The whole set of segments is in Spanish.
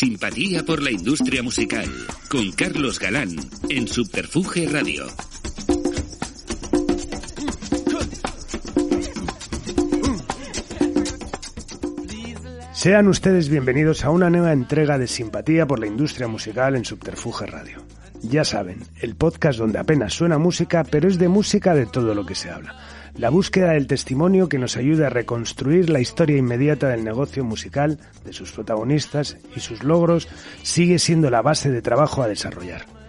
Simpatía por la industria musical, con Carlos Galán, en Subterfuge Radio. Sean ustedes bienvenidos a una nueva entrega de Simpatía por la industria musical en Subterfuge Radio. Ya saben, el podcast donde apenas suena música, pero es de música de todo lo que se habla. La búsqueda del testimonio que nos ayude a reconstruir la historia inmediata del negocio musical, de sus protagonistas y sus logros, sigue siendo la base de trabajo a desarrollar.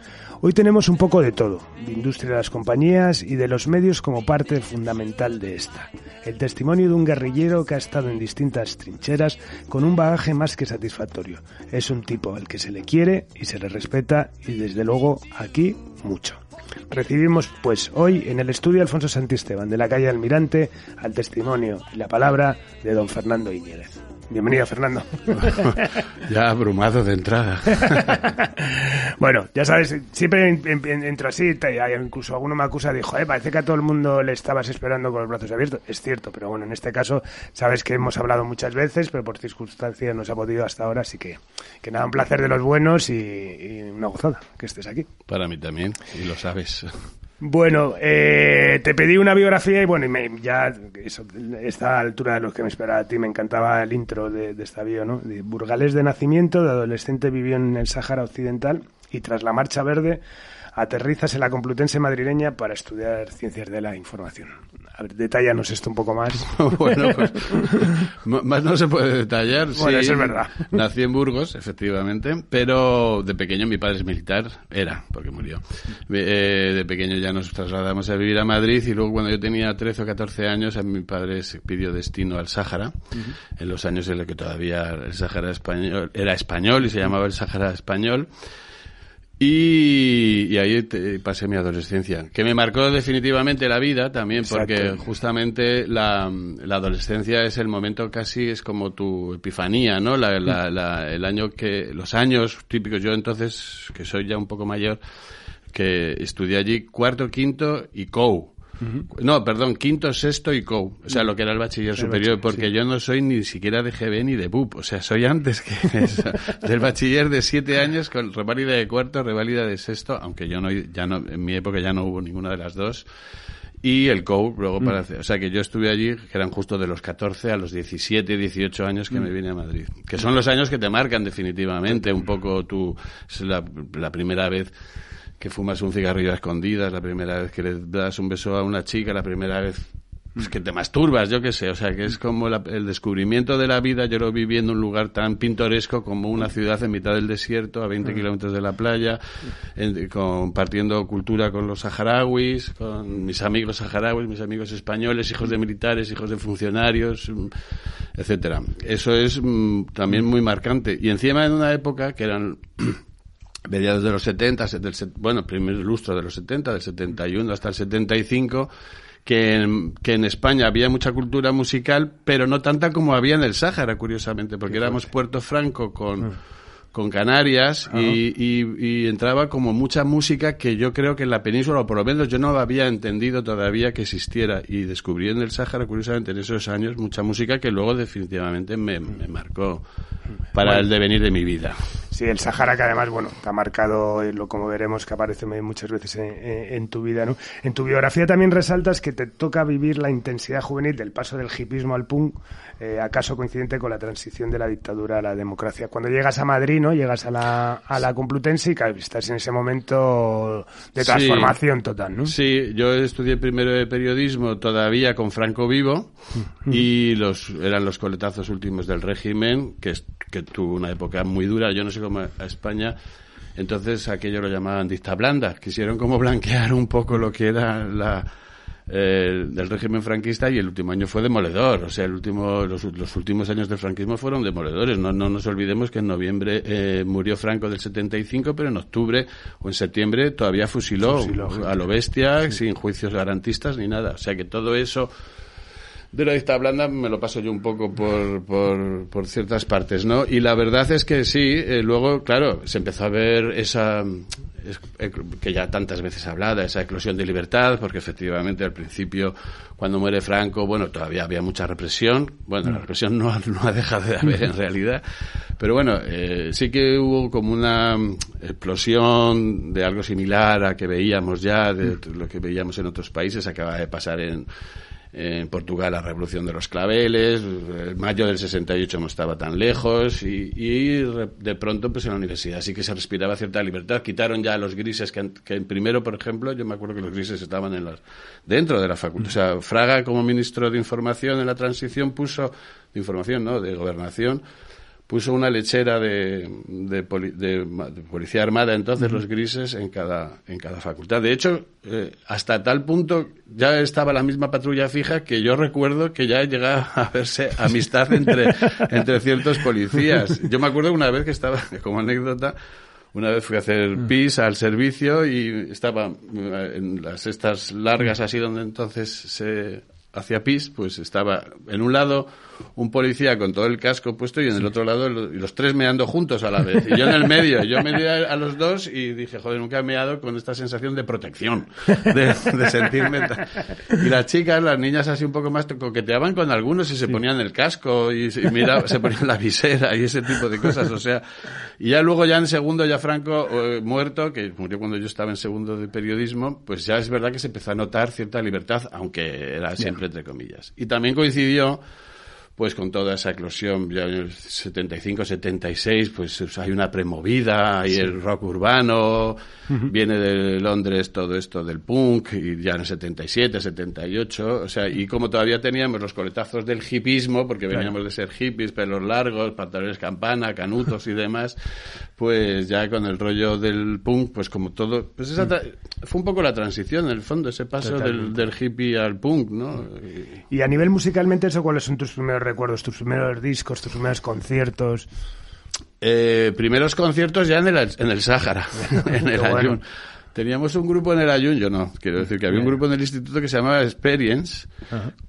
Hoy tenemos un poco de todo, de industria de las compañías y de los medios como parte fundamental de esta. El testimonio de un guerrillero que ha estado en distintas trincheras con un bagaje más que satisfactorio. Es un tipo al que se le quiere y se le respeta y desde luego aquí mucho. Recibimos pues hoy en el estudio Alfonso Santisteban de la calle Almirante al testimonio y la palabra de don Fernando Iñiguez. Bienvenido, Fernando. ya abrumado de entrada. bueno, ya sabes, siempre entro así, incluso alguno me acusa, dijo, eh, parece que a todo el mundo le estabas esperando con los brazos abiertos. Es cierto, pero bueno, en este caso, sabes que hemos hablado muchas veces, pero por circunstancias no se ha podido hasta ahora, así que, que nada, un placer de los buenos y, y una gozada que estés aquí. Para mí también, y lo sabes. Bueno, eh, te pedí una biografía y bueno, y ya eso, esta altura de los que me esperaba a ti, me encantaba el intro de, esta bio, ¿no? De Burgalés de nacimiento, de adolescente vivió en el Sáhara Occidental y tras la Marcha Verde aterrizas en la Complutense madrileña para estudiar ciencias de la información. A ver, detállanos esto un poco más. bueno, pues más no se puede detallar. Bueno, eso es verdad. Nací en Burgos, efectivamente, pero de pequeño mi padre es militar, era, porque murió. Eh, de pequeño ya nos trasladamos a vivir a Madrid y luego cuando yo tenía 13 o 14 años a mi padre se pidió destino al Sáhara, en los años en los que todavía el Sáhara español era español y se llamaba el Sáhara español. Y, ahí pasé mi adolescencia, que me marcó definitivamente la vida también, porque justamente la, adolescencia es el momento casi, es como tu epifanía, ¿no? La, el año que, los años típicos, yo entonces, que soy ya un poco mayor, que estudié allí cuarto, quinto y No, perdón, quinto, sexto y COU. O sea, lo que era el bachiller superior, porque yo no soy ni siquiera de GB ni de BUP. O sea, soy antes que del bachiller de siete años con reválida de cuarto, reválida de sexto, aunque yo no, ya no, en mi época ya no hubo ninguna de las dos y el COU luego mm. para o sea que yo estuve allí que eran justo de los 14 a los 17 18 años que me mm. vine a Madrid que son los años que te marcan definitivamente un poco tu es la, la primera vez que fumas un cigarrillo a escondidas, la primera vez que le das un beso a una chica, la primera vez pues que te masturbas, yo qué sé, o sea, que es como el descubrimiento de la vida, yo lo viví en un lugar tan pintoresco como una ciudad en mitad del desierto, a 20 kilómetros de la playa, compartiendo cultura con los saharauis, con mis amigos saharauis, mis amigos españoles, hijos de militares, hijos de funcionarios, mm, etcétera. Eso es mm, también muy marcante. Y encima en una época que eran mediados de los 70, del, bueno, primer lustro de los 70, del 71 hasta el 75, que en, que en España había mucha cultura musical, pero no tanta como había en el Sáhara, curiosamente, porque éramos Puerto Franco con... Con Canarias y, y, entraba como mucha música que yo creo que en la península, o por lo menos yo no había entendido todavía que existiera. Y descubrí en el Sáhara, curiosamente, en esos años, mucha música que luego definitivamente me, marcó para el devenir de mi vida. Sí, el Sahara que además, bueno, te ha marcado, lo como veremos que aparece muchas veces en, tu vida, ¿no? En tu biografía también resaltas que te toca vivir la intensidad juvenil del paso del hipismo al punk, eh, acaso coincidente con la transición de la dictadura a la democracia. Cuando llegas a Madrid, ¿no? Llegas a la, a la Complutense y estás en ese momento de transformación total, ¿no? Sí, yo estudié primero de periodismo todavía con Franco vivo y los eran los coletazos últimos del régimen, que, que tuvo una época muy dura. Yo no sé cómo a España entonces aquello lo llamaban dicta blanda. Quisieron como blanquear un poco lo que era la, eh, del régimen franquista y el último año fue demoledor. O sea, el último, los, últimos años del franquismo fueron demoledores. No, no nos olvidemos que en noviembre eh, murió Franco del 75, pero en octubre o en septiembre todavía fusiló, a lo bestia, sin juicios garantistas ni nada. O sea que todo eso de la dicta blanda me lo paso yo un poco por, por, por ciertas partes, ¿no? Y la verdad es que sí, eh, luego, claro, se empezó a ver esa, eh, que ya tantas veces hablada, esa eclosión de libertad, porque efectivamente al principio, cuando muere Franco, bueno, todavía había mucha represión, bueno, la mm. represión no, no ha dejado de haber en realidad, pero bueno, eh, sí que hubo como una explosión de algo similar a que veíamos ya, de mm. lo que veíamos en otros países, acaba de pasar en en Portugal la revolución de los claveles, el mayo del 68 no estaba tan lejos y, y, de pronto pues en la universidad sí que se respiraba cierta libertad. Quitaron ya los grises que, primero, por ejemplo, yo me acuerdo que los grises estaban en las, dentro de la facultad. O sea, Fraga como ministro de Información en la transición puso, de Información, ¿no?, de Gobernación, puso una lechera de, de, policía armada, entonces los grises en cada, en cada facultad. De hecho, eh, hasta tal punto ya estaba la misma patrulla fija que yo recuerdo que ya llegaba a verse amistad entre, entre ciertos policías. Yo me acuerdo una vez que estaba, como anécdota, una vez fui a hacer pis al servicio y estaba eh, en las estas largas así donde entonces se hacía pis, pues estaba en un lado un policía con todo el casco puesto y en el otro lado y los tres meando juntos a la vez. Y yo en el medio, yo me di a, los dos y dije, joder, nunca he meado con esta sensación de protección, de, sentirme... Y las chicas, las niñas así un poco más coqueteaban con algunos y se ponían el casco y, mira, se ponían la visera y ese tipo de cosas, o sea... Y ya luego, ya en segundo, ya Franco eh, muerto, que murió cuando yo estaba en segundo de periodismo, pues ya es verdad que se empezó a notar cierta libertad, aunque era siempre entre comillas. Y también coincidió pues con toda esa eclosión, ya en el 75, 76, pues hay una premovida, hay el rock urbano, viene de Londres todo esto del punk, y ya en el 77, 78, o sea, y como todavía teníamos los coletazos del hipismo, porque veníamos de ser hippies, pelos largos, pantalones campana, canutos y demás, pues ya con el rollo del punk, pues como todo, pues esa fue un poco la transición, en el fondo, ese paso del, del, hippie al punk, ¿no? Y a nivel musicalmente, ¿eso cuáles son tus primeros recuerdos, tus primeros discos, tus primeros conciertos? Eh, primeros conciertos ya en el, en el Sáhara, en el Ayun. Teníamos un grupo en el Ayun, yo no, quiero decir que había un grupo en el instituto que se llamaba Experience,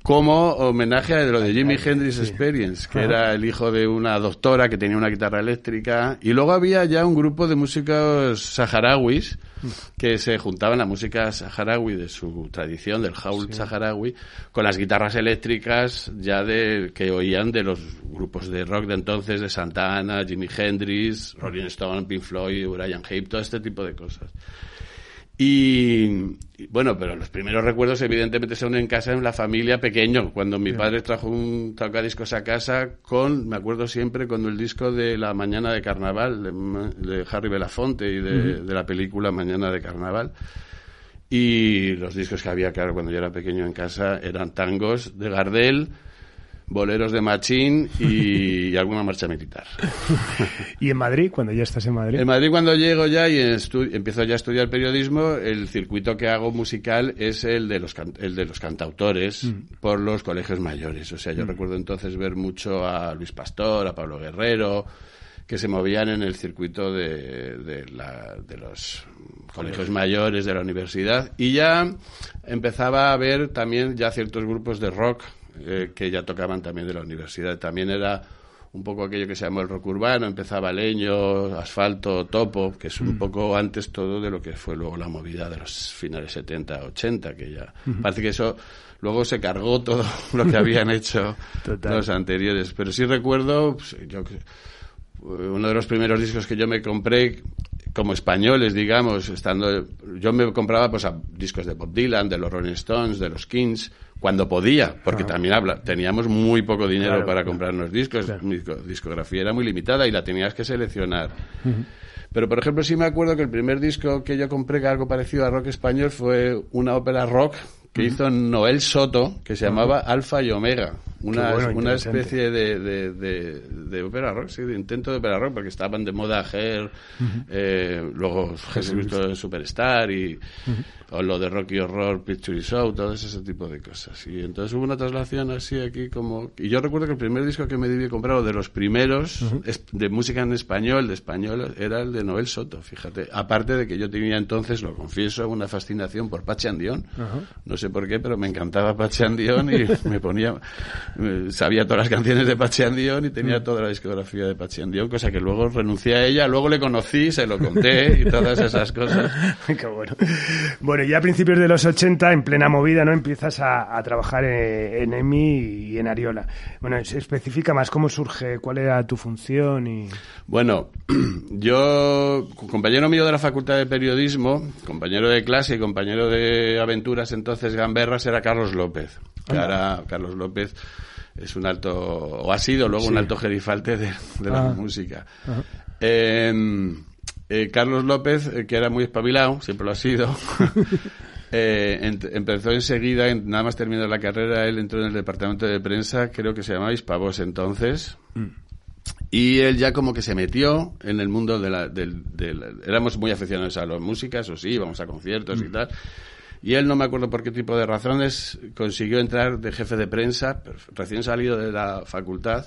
como homenaje a lo de Jimi Hendrix Experience, que era el hijo de una doctora que tenía una guitarra eléctrica, y luego había ya un grupo de músicos saharauis que se juntaban la música saharaui de su tradición, del haul saharaui, con las guitarras eléctricas ya de que oían de los grupos de rock de entonces, de Santana, Jimi Hendrix, Rolling Stone, Pink Floyd, Brian Hayes, todo este tipo de cosas. Y, bueno, pero los primeros recuerdos evidentemente son en casa, en la familia pequeño, cuando mi padre trajo un tocadiscos a casa con, me acuerdo siempre, con el disco de La Mañana de Carnaval, de, Harry Belafonte y de, de, la película Mañana de Carnaval. Y los discos que había, claro, cuando yo era pequeño en casa eran tangos de Gardel, boleros de Machín y, alguna marcha militar. ¿Y en Madrid, cuando ya estás en Madrid? En Madrid, cuando llego ya y empiezo ya a estudiar periodismo, el circuito que hago musical es el de los, el de los cantautores mm. por los colegios mayores. O sea, yo mm. recuerdo entonces ver mucho a Luis Pastor, a Pablo Guerrero, que se movían en el circuito de, de, la, de los colegios mayores de la universidad y ya empezaba a ver también ya ciertos grupos de rock eh, que ya tocaban también de la universidad. También era un poco aquello que se llamó el rock urbano, empezaba leño, asfalto, topo, que es un mm. poco antes todo de lo que fue luego la movida de los finales 70, 80, que ya parece que eso luego se cargó todo lo que habían hecho los anteriores. Pero sí recuerdo, pues, yo, uno de los primeros discos que yo me compré como españoles, digamos, estando yo me compraba pues a discos de Bob Dylan, de los Rolling Stones, de los Kings, cuando podía, porque también habla, teníamos muy poco dinero para comprarnos discos, mi discografía era muy limitada y la tenías que seleccionar. Pero, por ejemplo, sí me acuerdo que el primer disco que yo compré, que algo parecido a rock español, fue una ópera rock que hizo Noel Soto, que se llamaba Alfa y Omega. una, una especie de, de, de, ópera rock, sí, de intento de ópera rock, porque estaban de moda Her, eh, luego Jesucristo Superstar y o lo de Rocky Horror Picture Show, todo ese tipo de cosas. Y entonces hubo una traslación así aquí como... Y yo recuerdo que el primer disco que me debí comprar, de los primeros de música en español, de español, era el de Noel Soto, fíjate. Aparte de que yo tenía entonces, lo confieso, una fascinación por Pache Andión. No sé por qué, pero me encantaba Pache Andión y me ponía... Sabía todas las canciones de Pache Andión y tenía toda la discografía de Pache Andión, cosa que luego renuncié a ella, luego le conocí, se lo conté y todas esas cosas. qué bueno. Bueno, ya a principios de los 80, en plena movida, ¿no? Empiezas a, trabajar en, EMI y en Ariola. Bueno, se especifica más cómo surge, cuál era tu función y... Bueno, yo, compañero mío de la Facultad de Periodismo, compañero de clase y compañero de aventuras entonces gamberras era Carlos López. Que ahora Carlos López es un alto, o ha sido luego un alto gerifalte de, la ah. música. Eh, Carlos López, eh, que era muy espabilado, siempre lo ha sido, eh, empezó enseguida, nada más terminó la carrera, él entró en el departamento de prensa, creo que se llamaba Hispavos entonces, mm. y él ya como que se metió en el mundo de la, del, éramos muy aficionados a las músicas, o sí, íbamos a conciertos y mm. tal, y él, no me acuerdo por qué tipo de razones, consiguió entrar de jefe de prensa, recién salido de la facultad,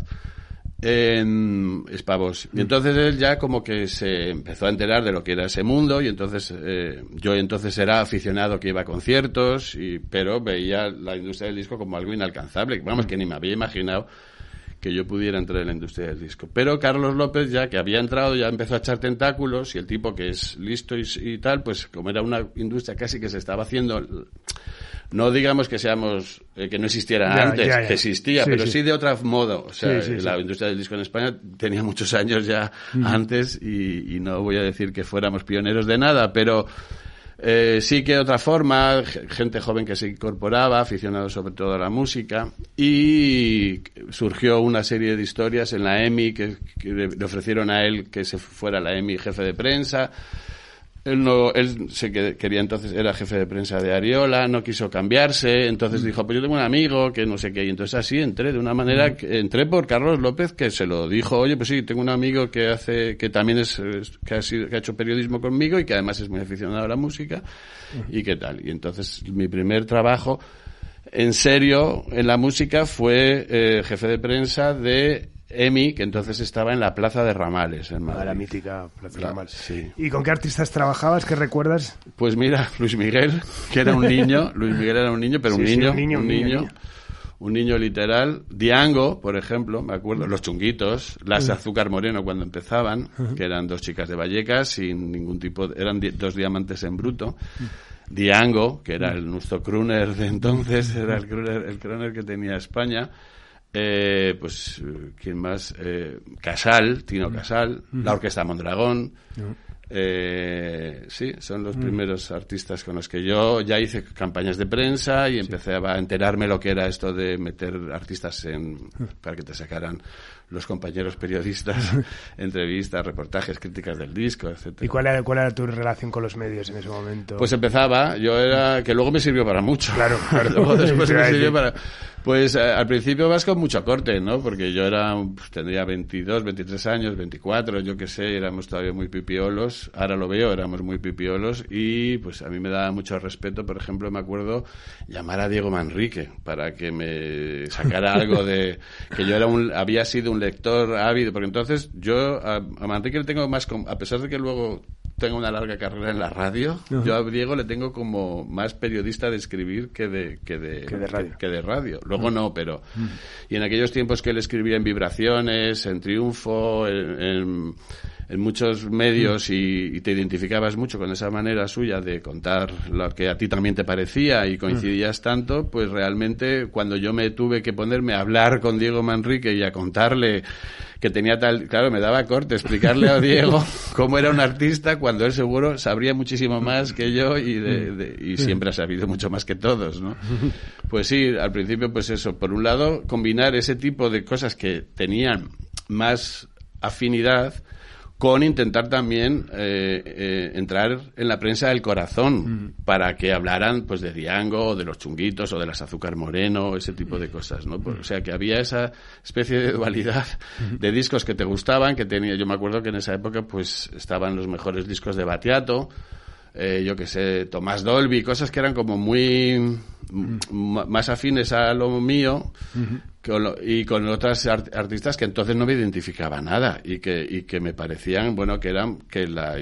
en Espavos. Y entonces él ya como que se empezó a enterar de lo que era ese mundo y entonces eh, yo entonces era aficionado que iba a conciertos, y, pero veía la industria del disco como algo inalcanzable. Vamos, que ni me había imaginado que yo pudiera entrar en la industria del disco. Pero Carlos López ya que había entrado ya empezó a echar tentáculos y el tipo que es listo y, y tal, pues como era una industria casi que se estaba haciendo no digamos que seamos eh, que no existiera antes, que existía, pero sí. de otro modo. O sea, la industria del disco en España tenía muchos años ya antes y, no voy a decir que fuéramos pioneros de nada, pero eh, sí que otra forma, gente joven que se incorporaba, aficionados sobre todo a la música, y surgió una serie de historias en la EMI que, que le ofrecieron a él que se fuera la EMI jefe de prensa. Él, no, él se quería entonces, era jefe de prensa de Ariola, no quiso cambiarse, entonces mm. dijo, pues yo tengo un amigo que no sé qué, y entonces así entré de una manera, mm. que, entré por Carlos López que se lo dijo, oye, pues sí, tengo un amigo que hace, que también es, que ha, sido, que ha hecho periodismo conmigo y que además es muy aficionado a la música, mm. y qué tal. Y entonces mi primer trabajo en serio en la música fue eh, jefe de prensa de Emi, que entonces estaba en la Plaza de Ramales, en La mítica Plaza de Ramales. Sí. ¿Y con qué artistas trabajabas? ¿Qué recuerdas? Pues mira, Luis Miguel, que era un niño, Luis Miguel era un niño, pero un, niño, un, niño, un niño, un niño, literal. Diango, por ejemplo, me acuerdo, Los Chunguitos, Las Azúcar Moreno cuando empezaban, que eran dos chicas de Vallecas sin ningún tipo, eran dos diamantes en bruto. Diango, que era el nuestro crooner de entonces, era el crooner, el crooner que tenía España. Eh, pues, ¿quién más? Eh, Casal, Tino Casal, la Orquesta Mondragón. Eh, sí, son los primeros artistas con los que yo ya hice campañas de prensa y empecé a enterarme lo que era esto de meter artistas en, para que te sacaran los compañeros periodistas, entrevistas, reportajes, críticas del disco, etcétera. ¿Y cuál era, cuál era tu relación con los medios en ese momento? Pues empezaba, yo era, que luego me sirvió para mucho. Claro, claro. luego después me sirvió para pues eh, al principio vas con mucho corte, ¿no? Porque yo era, pues, tendría 22, 23 años, 24, yo qué sé, éramos todavía muy pipiolos. Ahora lo veo, éramos muy pipiolos y pues a mí me daba mucho respeto. Por ejemplo, me acuerdo llamar a Diego Manrique para que me sacara algo de que yo era un, había sido un lector ávido, porque entonces yo a, a Manrique le tengo más, a pesar de que luego tengo una larga carrera en la radio. Yo a Diego le tengo como más periodista de escribir que de, que de, que de radio. Luego no, pero... Y en aquellos tiempos que él escribía en Vibraciones, en Triunfo, en, en, muchos medios y, te identificabas mucho con esa manera suya de contar lo que a ti también te parecía y coincidías tanto, pues realmente cuando yo me tuve que ponerme a hablar con Diego Manrique y a contarle que tenía tal, claro, me daba corte explicarle a Diego cómo era un artista cuando él seguro sabría muchísimo más que yo y, de, y siempre ha sabido mucho más que todos, ¿no? Pues sí, al principio pues eso, por un lado combinar ese tipo de cosas que tenían más afinidad con intentar también eh, eh, entrar en la prensa del corazón para que hablaran pues de Diango o de los chunguitos o de las azúcar moreno ese tipo de cosas no o sea que había esa especie de dualidad de discos que te gustaban que tenía yo me acuerdo que en esa época pues estaban los mejores discos de Batiato eh, yo que sé Tomás Dolby cosas que eran como muy más afines a lo mío y con otras artistas que entonces no me identificaba nada y que, y que me parecían, bueno, que eran, que la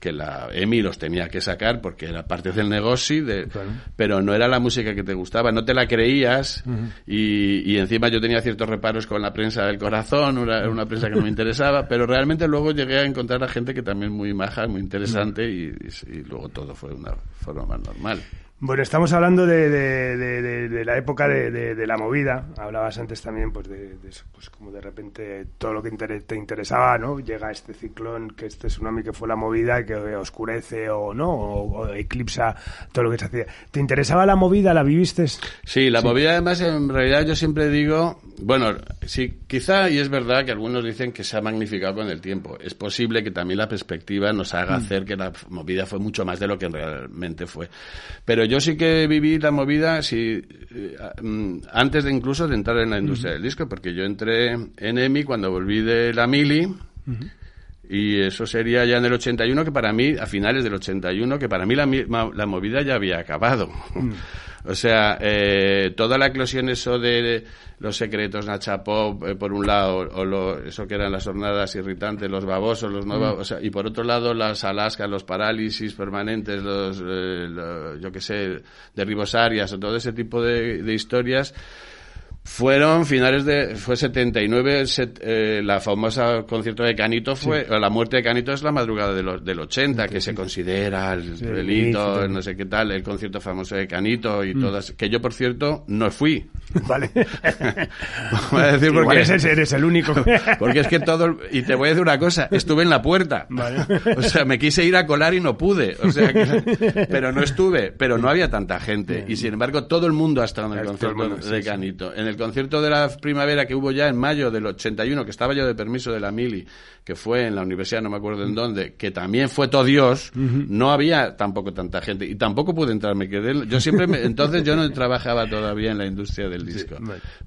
que la EMI los tenía que sacar porque era parte del negocio, de, pero no era la música que te gustaba, no te la creías y, y, encima yo tenía ciertos reparos con la prensa del corazón, una, una prensa que no me interesaba, pero realmente luego llegué a encontrar a gente que también muy maja, muy interesante y, y luego todo fue una forma más normal. Bueno, estamos hablando de, de, de, la época de, la movida. Hablabas antes también, pues, de, pues, como de repente todo lo que te interesaba, ¿no? Llega este ciclón, que este tsunami que fue la movida, que oscurece o no, o, eclipsa todo lo que se hacía. ¿Te interesaba la movida? ¿La viviste? Sí, la movida además, en realidad yo siempre digo, bueno, sí, quizá, y es verdad que algunos dicen que se ha magnificado con el tiempo. Es posible que también la perspectiva nos haga mm. hacer que la movida fue mucho más de lo que realmente fue. Pero yo sí que viví la movida sí, eh, mm, antes de incluso de entrar en la industria del disco, porque yo entré en EMI cuando volví de la Mili. Y eso sería ya en el 81, que para mí, a finales del 81, que para mí la, la movida ya había acabado. Mm. O sea, eh, toda la eclosión eso de los secretos Nachapop, eh, por un lado, o lo, eso que eran las jornadas irritantes, los babosos, los no mm. y por otro lado las alascas, los parálisis permanentes, los, eh, yo qué sé, derribosarias o todo ese tipo de, de historias, fueron finales de fue 79 eh, la famosa concierto de Canito fue la muerte de Canito es la madrugada de del 80 que se considera el delito no sé qué tal el concierto famoso de Canito y mm. todas que yo por cierto no fui. Vale. Voy a decir porque eres, el único. porque es que todo y te voy a decir una cosa estuve en la puerta. Vale. o sea me quise ir a colar y no pude. O sea pero no estuve pero no había tanta gente. Y sin embargo todo el mundo ha estado en el concierto de Canito en el concierto de la primavera que hubo ya en mayo del 81, que estaba yo de permiso de la Mili, que fue en la universidad, no me acuerdo en dónde, que también fue todo Dios, no había tampoco tanta gente y tampoco pude entrar, me quedé, yo siempre, entonces yo no trabajaba todavía en la industria del disco,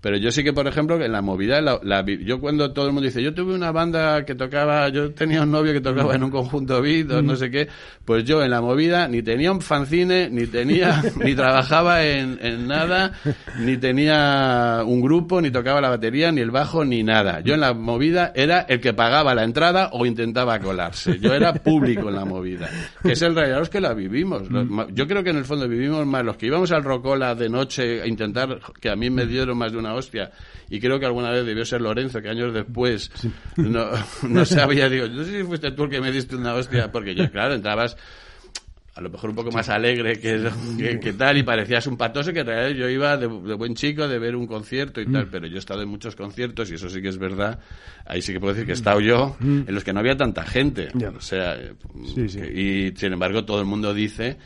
pero yo sí que, por ejemplo, en la movida, la, yo cuando todo el mundo dice, yo tuve una banda que tocaba, yo tenía un novio que tocaba en un conjunto beat o no sé qué, pues yo en la movida ni tenía un fanzine, ni tenía, ni trabajaba en, en nada, ni tenía un grupo, ni tocaba la batería, ni el bajo, ni nada. Yo en la movida era el que pagaba la entrada o intentaba colarse. Yo era público en la movida. Que es el realidad los que la vivimos. Yo creo que en el fondo vivimos más los que íbamos al Rocola de noche a intentar, que a mí me dieron más de una hostia, y creo que alguna vez debió ser Lorenzo, que años después no, no sabía, digo, no sé si fuiste tú el que me diste una hostia, porque yo, claro, entrabas a lo mejor un poco más alegre que, que, tal y parecías un patoso que en realidad yo iba de, buen chico de ver un concierto y tal, mm. pero yo he estado en muchos conciertos y eso sí que es verdad, ahí sí que puedo decir que he estado yo mm. en los que no había tanta gente, o sea, y sin embargo todo el mundo dice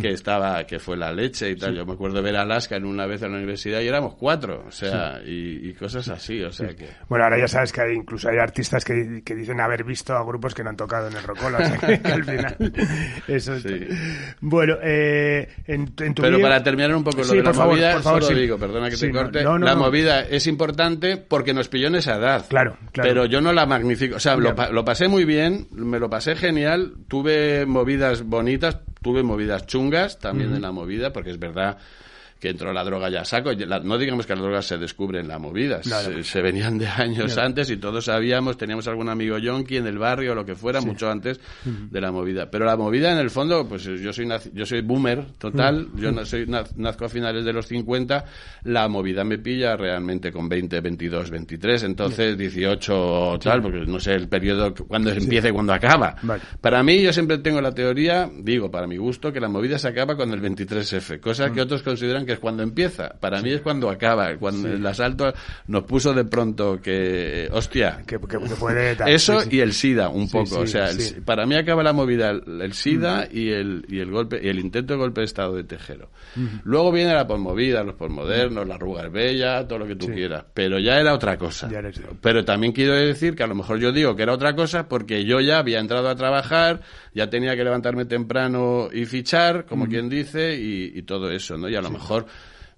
que estaba, que fue la leche y tal. Yo me acuerdo de ver Alaska en una vez en la universidad y éramos cuatro, o sea, y, cosas así, o sea que... Bueno, ahora ya sabes que hay, incluso hay artistas que, que, dicen haber visto a grupos que no han tocado en el Rocola, o sea que, al final... Eso Bueno, eh, en, tu Pero para terminar un poco lo de la movida, solo digo, perdona que te corte, la movida es importante porque nos pilló en esa edad. Claro, claro. Pero yo no la magnifico, o sea, lo, lo pasé muy bien, me lo pasé genial, tuve movidas bonitas, tuve movidas chungas también en la movida, porque es verdad que entró la droga ya saco. no digamos que la droga se descubre en la movida, se, venían de años antes y todos sabíamos, teníamos algún amigo yonki en el barrio o lo que fuera, mucho antes de la movida. Pero la movida, en el fondo, pues yo soy yo soy boomer total, yo no soy nazco a finales de los 50, la movida me pilla realmente con 20, 22, 23, entonces 18 tal, porque no sé el periodo cuando empieza y cuando acaba. Para mí, yo siempre tengo la teoría, digo, para mi gusto, que la movida se acaba con el 23F, cosa que otros consideran que es cuando empieza. Para mí es cuando acaba. Cuando el asalto nos puso de pronto que, hostia, que, puede eso y el SIDA un poco. o sea, para mí acaba la movida el, SIDA y el y el golpe y el intento de golpe de estado de Tejero. Luego viene la posmovida, los posmodernos, la arruga bella, todo lo que tú quieras. Pero ya era otra cosa. Pero también quiero decir que a lo mejor yo digo que era otra cosa porque yo ya había entrado a trabajar, ya tenía que levantarme temprano y fichar, como quien dice, y, todo eso, ¿no? Y a lo mejor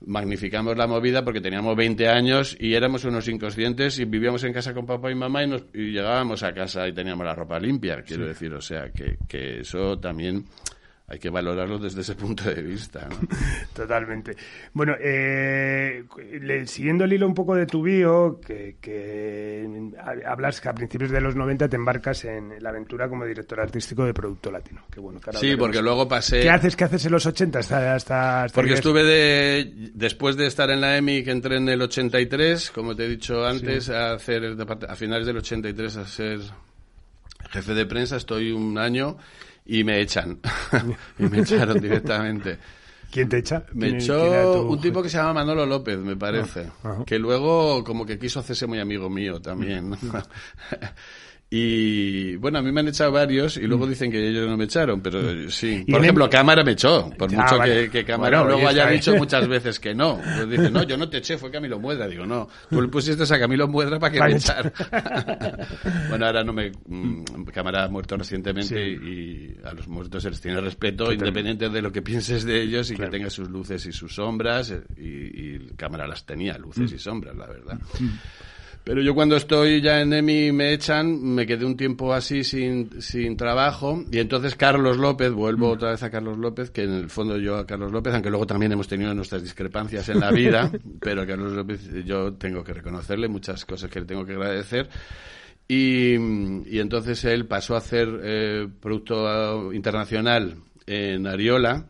magnificamos la movida porque teníamos 20 años y éramos unos inconscientes y vivíamos en casa con papá y mamá y, nos, y llegábamos a casa y teníamos la ropa limpia, quiero decir, o sea, que, que eso también hay que valorarlo desde ese punto de vista. Totalmente. Bueno, eh, siguiendo el hilo un poco de tu bio, que, hablas que a principios de los 90 te embarcas en la aventura como director artístico de Producto Latino. bueno, sí, porque luego pasé... ¿Qué haces, qué haces en los 80 hasta...? hasta, porque estuve de... Después de estar en la EMI, que entré en el 83, como te he dicho antes, a, hacer a finales del 83 a ser jefe de prensa, estoy un año y me echan. y me echaron directamente. ¿Quién te echa? Me echó un tipo que se llama Manolo López, me parece. Ah, que luego como que quiso hacerse muy amigo mío también. Y bueno, a mí me han echado varios y luego mm. dicen que ellos no me echaron, pero mm. sí. Por ejemplo, Cámara me echó, por mucho que, Cámara luego haya dicho muchas veces que no. Pues dice, no, yo no te eché, fue Camilo Muedra. Digo, no, tú le pusiste a Camilo Muedra para que me echara. bueno, ahora no me... Mm, Cámara ha muerto recientemente y, a los muertos se les tiene respeto, independiente de lo que pienses de ellos y que tenga sus luces y sus sombras. Eh, y, y Cámara las tenía, luces y sombras, la verdad. Pero yo cuando estoy ya en EMI me echan, me quedé un tiempo así sin, sin trabajo y entonces Carlos López, vuelvo mm. otra vez a Carlos López, que en el fondo yo a Carlos López, aunque luego también hemos tenido nuestras discrepancias en la vida, pero a Carlos López yo tengo que reconocerle muchas cosas que le tengo que agradecer. Y, y entonces él pasó a hacer eh, producto internacional en Ariola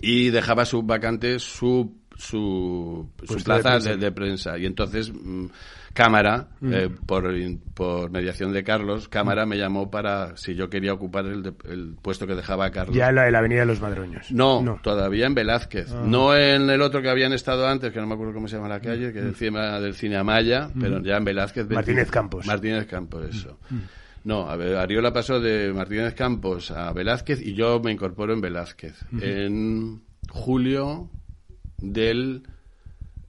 y dejaba su vacante su, su, su plaza de prensa. Y entonces... Mm, Cámara, mm. eh, por, por mediación de Carlos, Cámara me llamó para si yo quería ocupar el, el puesto que dejaba Carlos. Ya en la, la Avenida de los Madroños. No, todavía en Velázquez. Ah. No en el otro que habían estado antes, que no me acuerdo cómo se llama la calle, que es encima del cine Amaya, mm. pero ya en Velázquez. Martínez Campos. Martínez Campos, eso. Mm. No, a ver, Ariola pasó de Martínez Campos a Velázquez y yo me incorporo en Velázquez. En julio del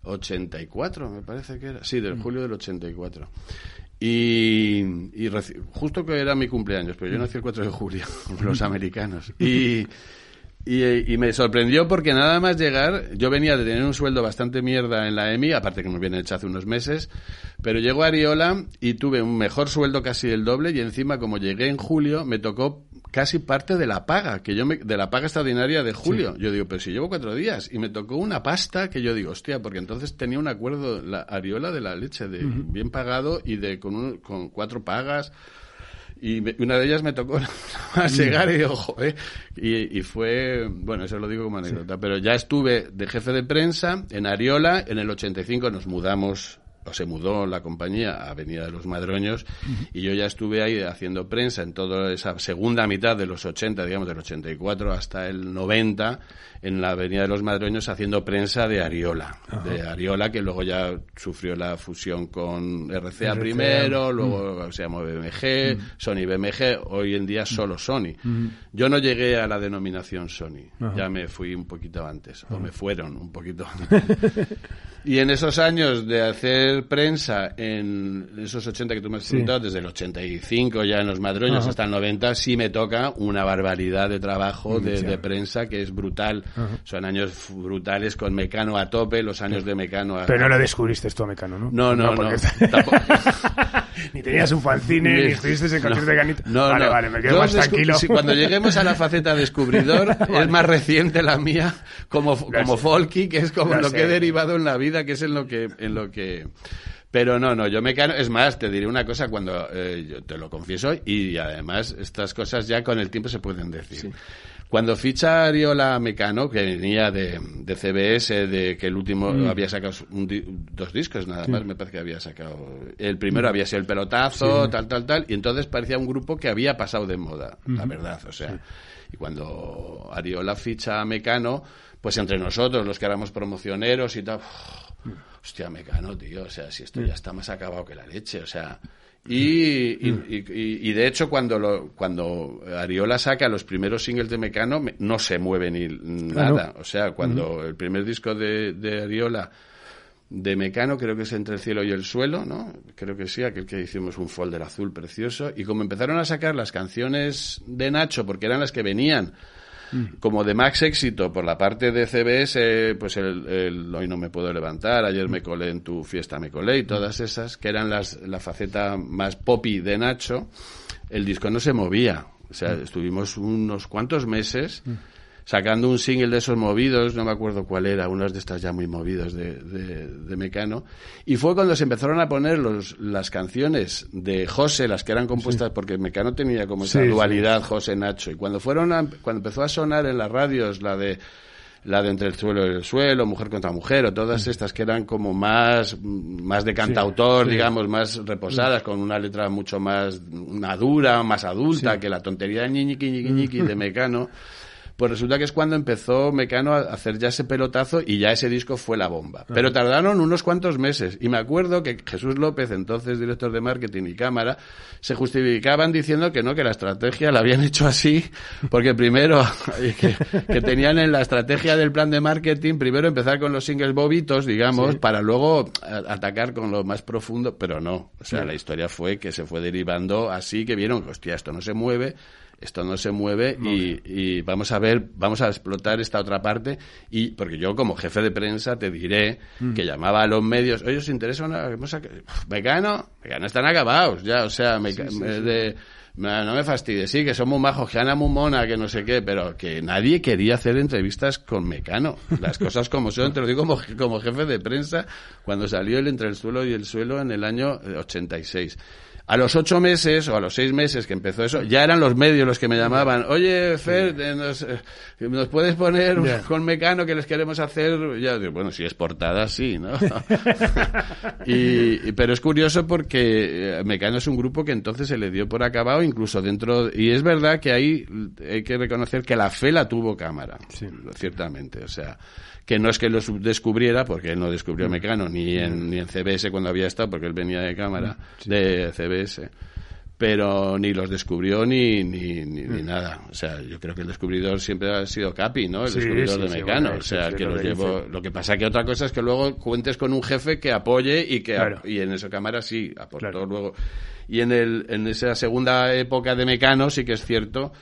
84, me parece que era. Sí, del mm. julio del 84. Y, y justo que era mi cumpleaños, pero yo nací el 4 de julio, los americanos. Y, y, me sorprendió porque nada más llegar, yo venía de tener un sueldo bastante mierda en la EMI, aparte que me viene hecho hace unos meses, pero llegó a Ariola y tuve un mejor sueldo casi el doble y encima como llegué en julio me tocó casi parte de la paga, que yo me, de la paga extraordinaria de julio. Yo digo, pero si llevo cuatro días y me tocó una pasta que yo digo, hostia, porque entonces tenía un acuerdo, la Ariola de la leche, de bien pagado y de con, con cuatro pagas. Y una de ellas me tocó a llegar y digo, y, y, fue, bueno, eso lo digo como anécdota, pero ya estuve de jefe de prensa en Ariola, en el 85 nos mudamos o se mudó la compañía a Avenida de los Madroños y yo ya estuve ahí haciendo prensa en toda esa segunda mitad de los 80, digamos del 84 hasta el 90 en la Avenida de los Madroños haciendo prensa de Ariola, de Ariola que luego ya sufrió la fusión con RCA, primero, luego se llamó BMG, Sony BMG, hoy en día solo Sony. Yo no llegué a la denominación Sony, ya me fui un poquito antes, o me fueron un poquito antes. Y en esos años de hacer prensa, en esos 80 que tú me has preguntado, desde el 85 ya en los madroños hasta el 90, sí me toca una barbaridad de trabajo de, prensa que es brutal. Son años brutales con Mecano a tope, los años de Mecano a... Pero no lo descubriste esto a Mecano, ¿no? No, no, no. ni tenías un fanzine, ni estuviste en concierto de Ganito. No, vale, vale, me quedo más tranquilo. cuando lleguemos a la faceta descubridor, es más reciente la mía como, como folky, que es como lo que he derivado en la vida que es en lo que, en lo que Pero no, no, yo Mecano, es más, te diré una cosa cuando, eh, yo te lo confieso, y además estas cosas ya con el tiempo se pueden decir. Cuando ficha Ariola Mecano, que venía de, de CBS, de que el último mm. había sacado dos discos nada más, me parece que había sacado. El primero había sido el pelotazo, tal, tal, tal, y entonces parecía un grupo que había pasado de moda, la verdad, o sea. Y cuando Ariola ficha a Mecano, pues entre nosotros, los que éramos promocioneros y tal, hostia, Mecano, tío, o sea, si esto ya está más acabado que la leche, o sea, y, y, de hecho, cuando, lo, cuando Ariola saca los primeros singles de Mecano, no se mueve ni nada. O sea, cuando el primer disco de, de, Ariola de Mecano, creo que es Entre el cielo y el suelo, ¿no? Creo que sí, aquel que hicimos un folder azul precioso. Y como empezaron a sacar las canciones de Nacho, porque eran las que venían como de más éxito por la parte de CBS, pues el, Hoy no me puedo levantar, ayer me colé en tu fiesta, me colé y todas esas, que eran las, la faceta más poppy de Nacho, el disco no se movía. O sea, estuvimos unos cuantos meses sacando un single de esos movidos, no me acuerdo cuál era, unas de estas ya muy movidos de, de, Mecano, y fue cuando se empezaron a poner los, las canciones de José, las que eran compuestas, porque Mecano tenía como esa dualidad José-Nacho, y cuando fueron cuando empezó a sonar en las radios la de la de entre el suelo y el suelo, mujer contra mujer, o todas estas que eran como más, más de cantautor, digamos, más reposadas, con una letra mucho más madura, más adulta, que la tontería de ñiñiqui, ñiqui, de Mecano. Pues resulta que es cuando empezó Mecano a hacer ya ese pelotazo y ya ese disco fue la bomba. Pero tardaron unos cuantos meses. Y me acuerdo que Jesús López, entonces director de marketing y cámara, se justificaban diciendo que no, que la estrategia la habían hecho así, porque primero, que, tenían en la estrategia del plan de marketing, primero empezar con los singles bobitos, digamos, para luego atacar con lo más profundo, pero no. O sea, la historia fue que se fue derivando así, que vieron, hostia, esto no se mueve, esto no se mueve y, vamos a ver, vamos a explotar esta otra parte y porque yo como jefe de prensa te diré mm. que llamaba a los medios, oye, ¿os interesa una cosa? Mecano, Mecano están acabados ya, o sea, de, no me fastidies, sí, que son muy majos, que Ana muy mona, que no sé qué, pero que nadie quería hacer entrevistas con Mecano. Las cosas como son, te lo digo como, como jefe de prensa, cuando salió el Entre el Suelo y el Suelo en el año 86. A los ocho meses o a los seis meses que empezó eso, ya eran los medios los que me llamaban. Oye, Fer, eh, eh, nos, puedes poner con Mecano que les queremos hacer? Ya, bueno, si es portada, sí, ¿no? y, pero es curioso porque eh, Mecano es un grupo que entonces se le dio por acabado, incluso dentro. Y es verdad que ahí hay que reconocer que la fe la tuvo cámara, ciertamente. O sea, que no es que lo descubriera, porque él no descubrió. Mecano, ni en, ni en CBS cuando había estado, porque él venía de cámara, mm, de CBS pero ni los descubrió ni, ni, ni, mm. nada. O sea, yo creo que el descubridor siempre ha sido Capi, ¿no? El descubridor de Mecano. o sea, que lo llevó. Lo que pasa que otra cosa es que luego cuentes con un jefe que apoye y que y en esa cámara sí aportó luego. Y en el en esa segunda época de Mecano sí que es cierto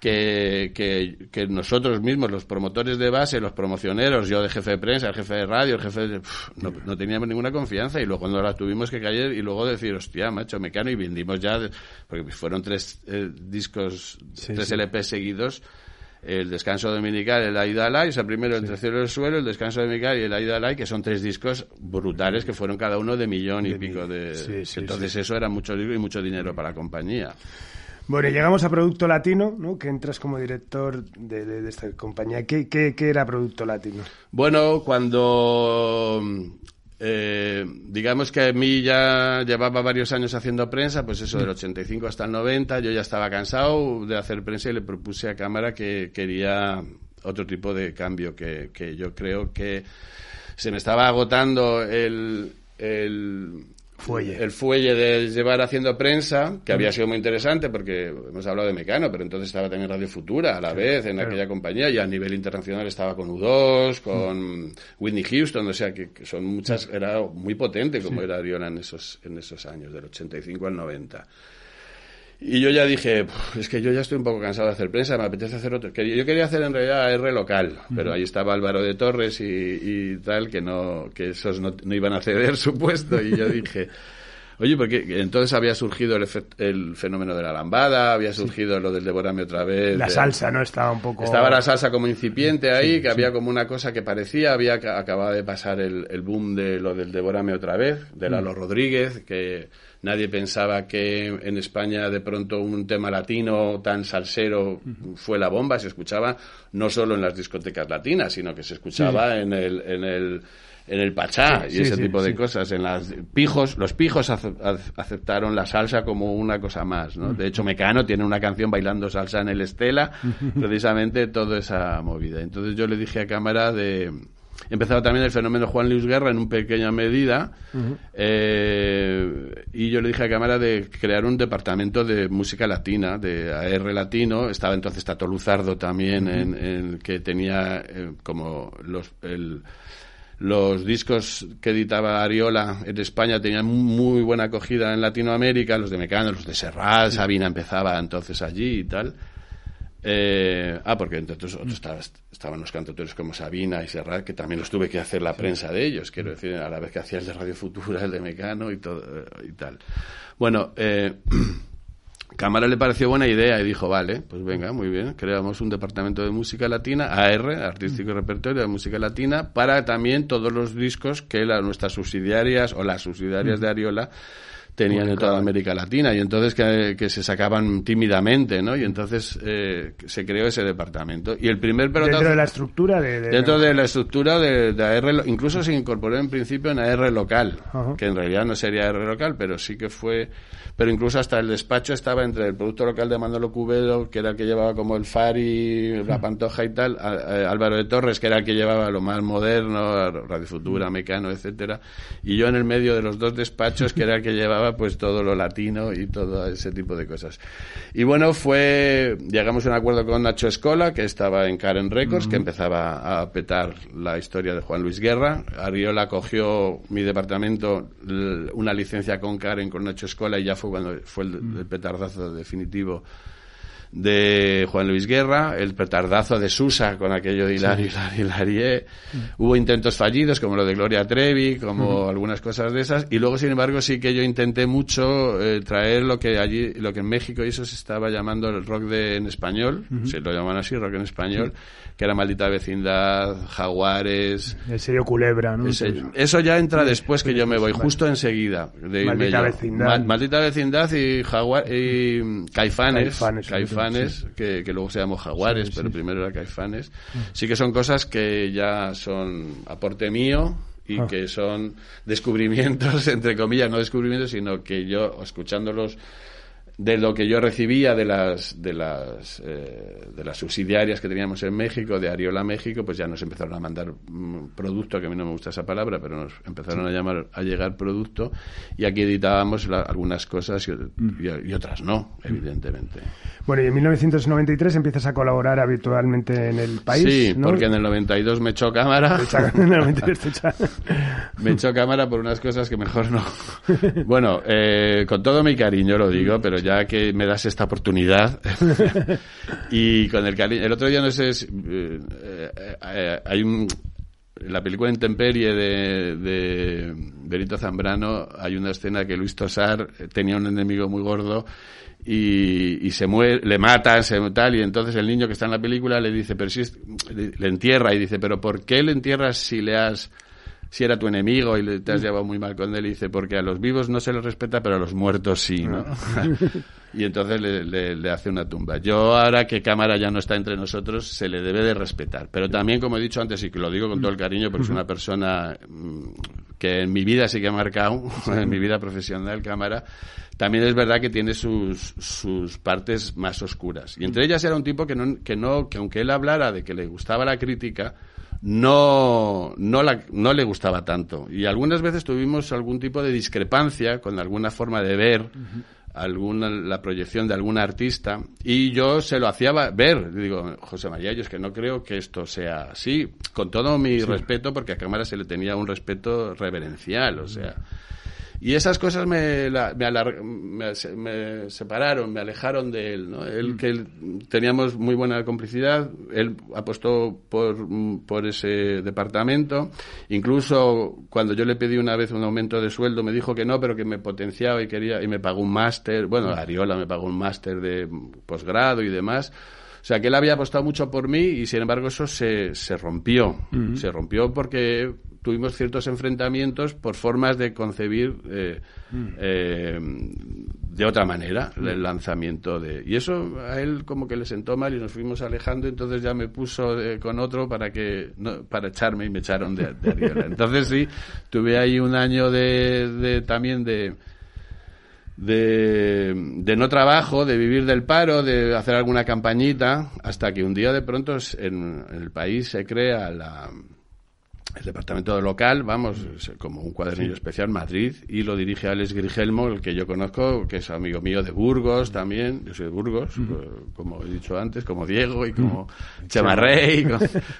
que, que, nosotros mismos, los promotores de base, los promocioneros, yo de jefe de prensa, el jefe de radio, el jefe de... no, no, teníamos ninguna confianza y luego cuando la tuvimos que caer y luego decir, hostia, macho, mecano y vendimos ya, porque fueron tres eh, discos, tres LP seguidos, el descanso dominical, el Aida Alay, o sea, primero el y el suelo, el descanso dominical y el Aida Alay, que son tres discos brutales que fueron cada uno de millón y pico de... entonces eso era mucho y mucho dinero para la compañía. Bueno, llegamos a Producto Latino, ¿no? Que entras como director de, esta compañía. ¿Qué, ¿Qué, era Producto Latino? Bueno, cuando eh, digamos que a mí ya llevaba varios años haciendo prensa, pues eso del 85 hasta el 90, yo ya estaba cansado de hacer prensa y le propuse a Cámara que quería otro tipo de cambio, que, que yo creo que se me estaba agotando el, el el fuelle de llevar haciendo prensa, que había sido muy interesante porque hemos hablado de Mecano, pero entonces estaba también Radio Futura a la vez en aquella compañía y a nivel internacional estaba con U2, con Whitney Houston, o sea que, son muchas, era muy potente como era Ariola en esos, en esos años, del 85 al 90. Y yo ya dije, es que yo ya estoy un poco cansado de hacer prensa, me apetece hacer otro. Yo quería hacer en realidad R local, pero ahí estaba Álvaro de Torres y, tal, que no, que esos no, iban a ceder su puesto. Y yo dije, Oye, porque entonces había surgido el, el fenómeno de la lambada, había surgido lo del devorame otra vez. La salsa, ¿no? Estaba un poco... Estaba la salsa como incipiente ahí, que había como una cosa que parecía, había acabado de pasar el, el boom de lo del devorame otra vez, de Lalo mm. Rodríguez, que nadie pensaba que en España de pronto un tema latino tan salsero fue la bomba, se escuchaba no solo en las discotecas latinas, sino que se escuchaba en el, en el en el Pachá y ese tipo de cosas. En las pijos, los pijos aceptaron la salsa como una cosa más, ¿no? De hecho, Mecano tiene una canción bailando salsa en el Estela, precisamente toda esa movida. Entonces yo le dije a cámara de empezaba también el fenómeno Juan Luis Guerra en una pequeña medida eh, y yo le dije a cámara de crear un departamento de música latina de AR latino. Estaba entonces Tato Luzardo también en, que tenía eh, como los los discos que editaba Ariola en España tenían muy buena acogida en Latinoamérica, los de Mecano, los de Serrat, Sabina empezaba entonces allí y tal. Eh, ah, porque entre otros, estaban los cantautores como Sabina y Serrat, que también los tuve que hacer la prensa de ellos, quiero decir, a la vez que hacía el de Radio Futura, el de Mecano y, todo, y tal. Bueno, eh, Cámara le pareció buena idea y dijo, vale, pues venga, muy bien, creamos un departamento de música latina, AR, Artístico y Repertorio de Música Latina, para también todos los discos que nuestras subsidiarias o las subsidiarias de Ariola tenían en toda América Latina y entonces que, se sacaban tímidamente, ¿no? Y entonces eh, se creó ese departamento. Y el primer pelotazo... Dentro de la estructura de... dentro de la estructura de, AR... Incluso se incorporó en principio en AR local, que en realidad no sería AR local, pero sí que fue... Pero incluso hasta el despacho estaba entre el producto local de Manolo Cubedo, que era el que llevaba como el Fari, la Pantoja y tal, Álvaro de Torres, que era el que llevaba lo más moderno, Radio Futura, Mecano, etcétera, y yo en el medio de los dos despachos, que era el que llevaba pues todo lo latino y todo ese tipo de cosas. Y bueno, fue, llegamos a un acuerdo con Nacho Escola, que estaba en Karen Records, que empezaba a petar la historia de Juan Luis Guerra. Ariola cogió mi departamento, una licencia con Karen, con Nacho Escola, y ya fue cuando fue el petardazo definitivo de Juan Luis Guerra, el petardazo de Susa con aquello de Hilario, Hilario, Hubo intentos fallidos como lo de Gloria Trevi, como algunas cosas de esas. Y luego, sin embargo, sí que yo intenté mucho eh, traer lo que allí, lo que en México eso se estaba llamando el rock de, en español, se lo llaman así, rock en español, que era Maldita Vecindad, Jaguares. El sello Culebra, ¿no? eso ya entra después que yo me voy, justo enseguida. De Maldita Vecindad. Maldita Vecindad y, Jaguar, y Caifanes. Caifanes, que, que, luego se llamó Jaguares, pero primero era Caifanes. Mm. Sí que son cosas que ya son aporte mío y ah. que son descubrimientos, entre comillas, no descubrimientos, sino que yo, escuchándolos de lo que yo recibía de las de las eh, de las subsidiarias que teníamos en México de Ariola México pues ya nos empezaron a mandar mm, producto que a mí no me gusta esa palabra pero nos empezaron a llamar a llegar producto y aquí editábamos algunas cosas y, y, otras no evidentemente. Bueno y en 1993 empiezas a colaborar habitualmente en el país sí porque en el 92 me echó cámara. Me echó cámara por unas cosas que mejor no. Bueno eh, con todo mi cariño lo digo pero ya ya que me das esta oportunidad. y con el cariño. El otro día, no sé, eh, eh, hay un. En la película Intemperie de, de Benito Zambrano hay una escena que Luis Tosar tenía un enemigo muy gordo y, y, se muere, le mata, se tal, y entonces el niño que está en la película le dice, pero si le entierra, y dice, pero ¿por qué le entierras si le has si era tu enemigo y te has llevado muy mal con él, y dice, porque a los vivos no se les respeta, pero a los muertos sí, ¿no? Ah. y entonces le, hace una tumba. Yo ahora que Cámara ya no está entre nosotros, se le debe de respetar. Pero también, como he dicho antes, y que lo digo con todo el cariño, porque es una persona mm, que en mi vida sí que ha marcado, en mi vida profesional, Cámara, también es verdad que tiene sus, sus partes más oscuras. Y entre ellas era un tipo que no, que no, que aunque él hablara de que le gustaba la crítica, no, no, la, no le gustaba tanto. Y algunas veces tuvimos algún tipo de discrepancia con alguna forma de ver alguna, la proyección de algún artista y yo se lo hacía ver. Digo, José María, yo es que no creo que esto sea así, con todo mi respeto, porque a Cámara se le tenía un respeto reverencial, o sea. Y esas cosas me, me, separaron, me alejaron de él. ¿no? Él, mm. que teníamos muy buena complicidad, él apostó por, por ese departamento. Incluso cuando yo le pedí una vez un aumento de sueldo, me dijo que no, pero que me potenciaba y quería, y me pagó un máster. Bueno, mm. Ariola me pagó un máster de posgrado y demás. O sea, que él había apostado mucho por mí y, sin embargo, eso se, se rompió. Mm. Se rompió porque tuvimos ciertos enfrentamientos por formas de concebir eh, mm. eh, de otra manera mm. el lanzamiento de y eso a él como que le sentó mal y nos fuimos alejando entonces ya me puso eh, con otro para que para echarme y me echaron de, de entonces sí tuve ahí un año de, también de de, de, no trabajo, de vivir del paro, de hacer alguna campañita, hasta que un día de pronto en el país se crea la, el departamento local, vamos, como un cuadernillo especial, Madrid, y lo dirige Alex Grigelmo, el que yo conozco, que es amigo mío de Burgos también, yo soy de Burgos, eh, como he dicho antes, como Diego y como Chamarrey,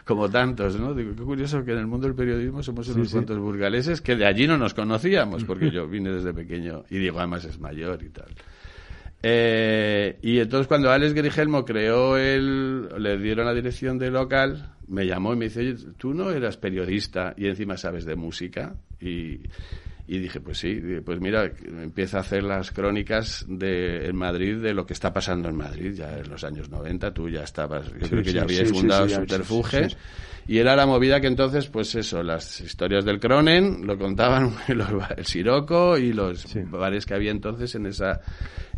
como, tantos, ¿no? Digo, qué curioso que en el mundo del periodismo somos unos cuantos burgaleses que de allí no nos conocíamos, porque yo vine desde pequeño, y Diego además es mayor y tal. Eh, y entonces cuando Alex Grigelmo creó el, le dieron la dirección de local, me llamó y me dice, tú no eras periodista y encima sabes de música. Y, y dije, pues sí, pues mira, empieza a hacer las crónicas de, en Madrid de lo que está pasando en Madrid, ya en los años 90, tú ya estabas, yo creo que ya habías fundado Subterfuge. Y era la movida que entonces, pues eso, las historias del Cronen lo contaban el Siroco y los bares que había entonces en esa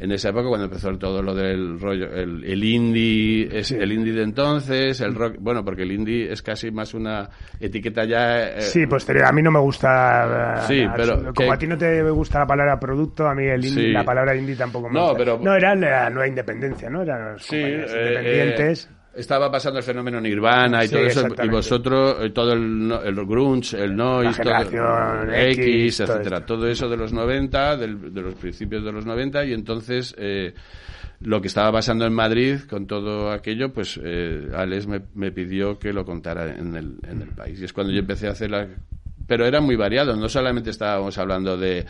en esa época cuando empezó todo lo del rollo, el, el indie, es el indie de entonces, el rock, bueno, porque el indie es casi más una etiqueta ya. Eh, sí, posterior. A mí no me gusta. Sí, pero como a ti no te gusta la palabra producto, a mí el indie, la palabra indie tampoco me no, gusta. Pero... No, era la nueva independencia, ¿no? Eran los sí, eh, independientes. Eh, estaba pasando el fenómeno Nirvana y todo eso, y vosotros, eh, todo el, el grunge, el noise, todo, X, X etcétera, todo eso de los 90, de los principios de los 90, y entonces eh, lo que estaba pasando en Madrid con todo aquello, pues eh, Alex me, me, pidió que lo contara en el, en el país. Y es cuando yo empecé a hacer la... Pero era muy variado, no solamente estábamos hablando de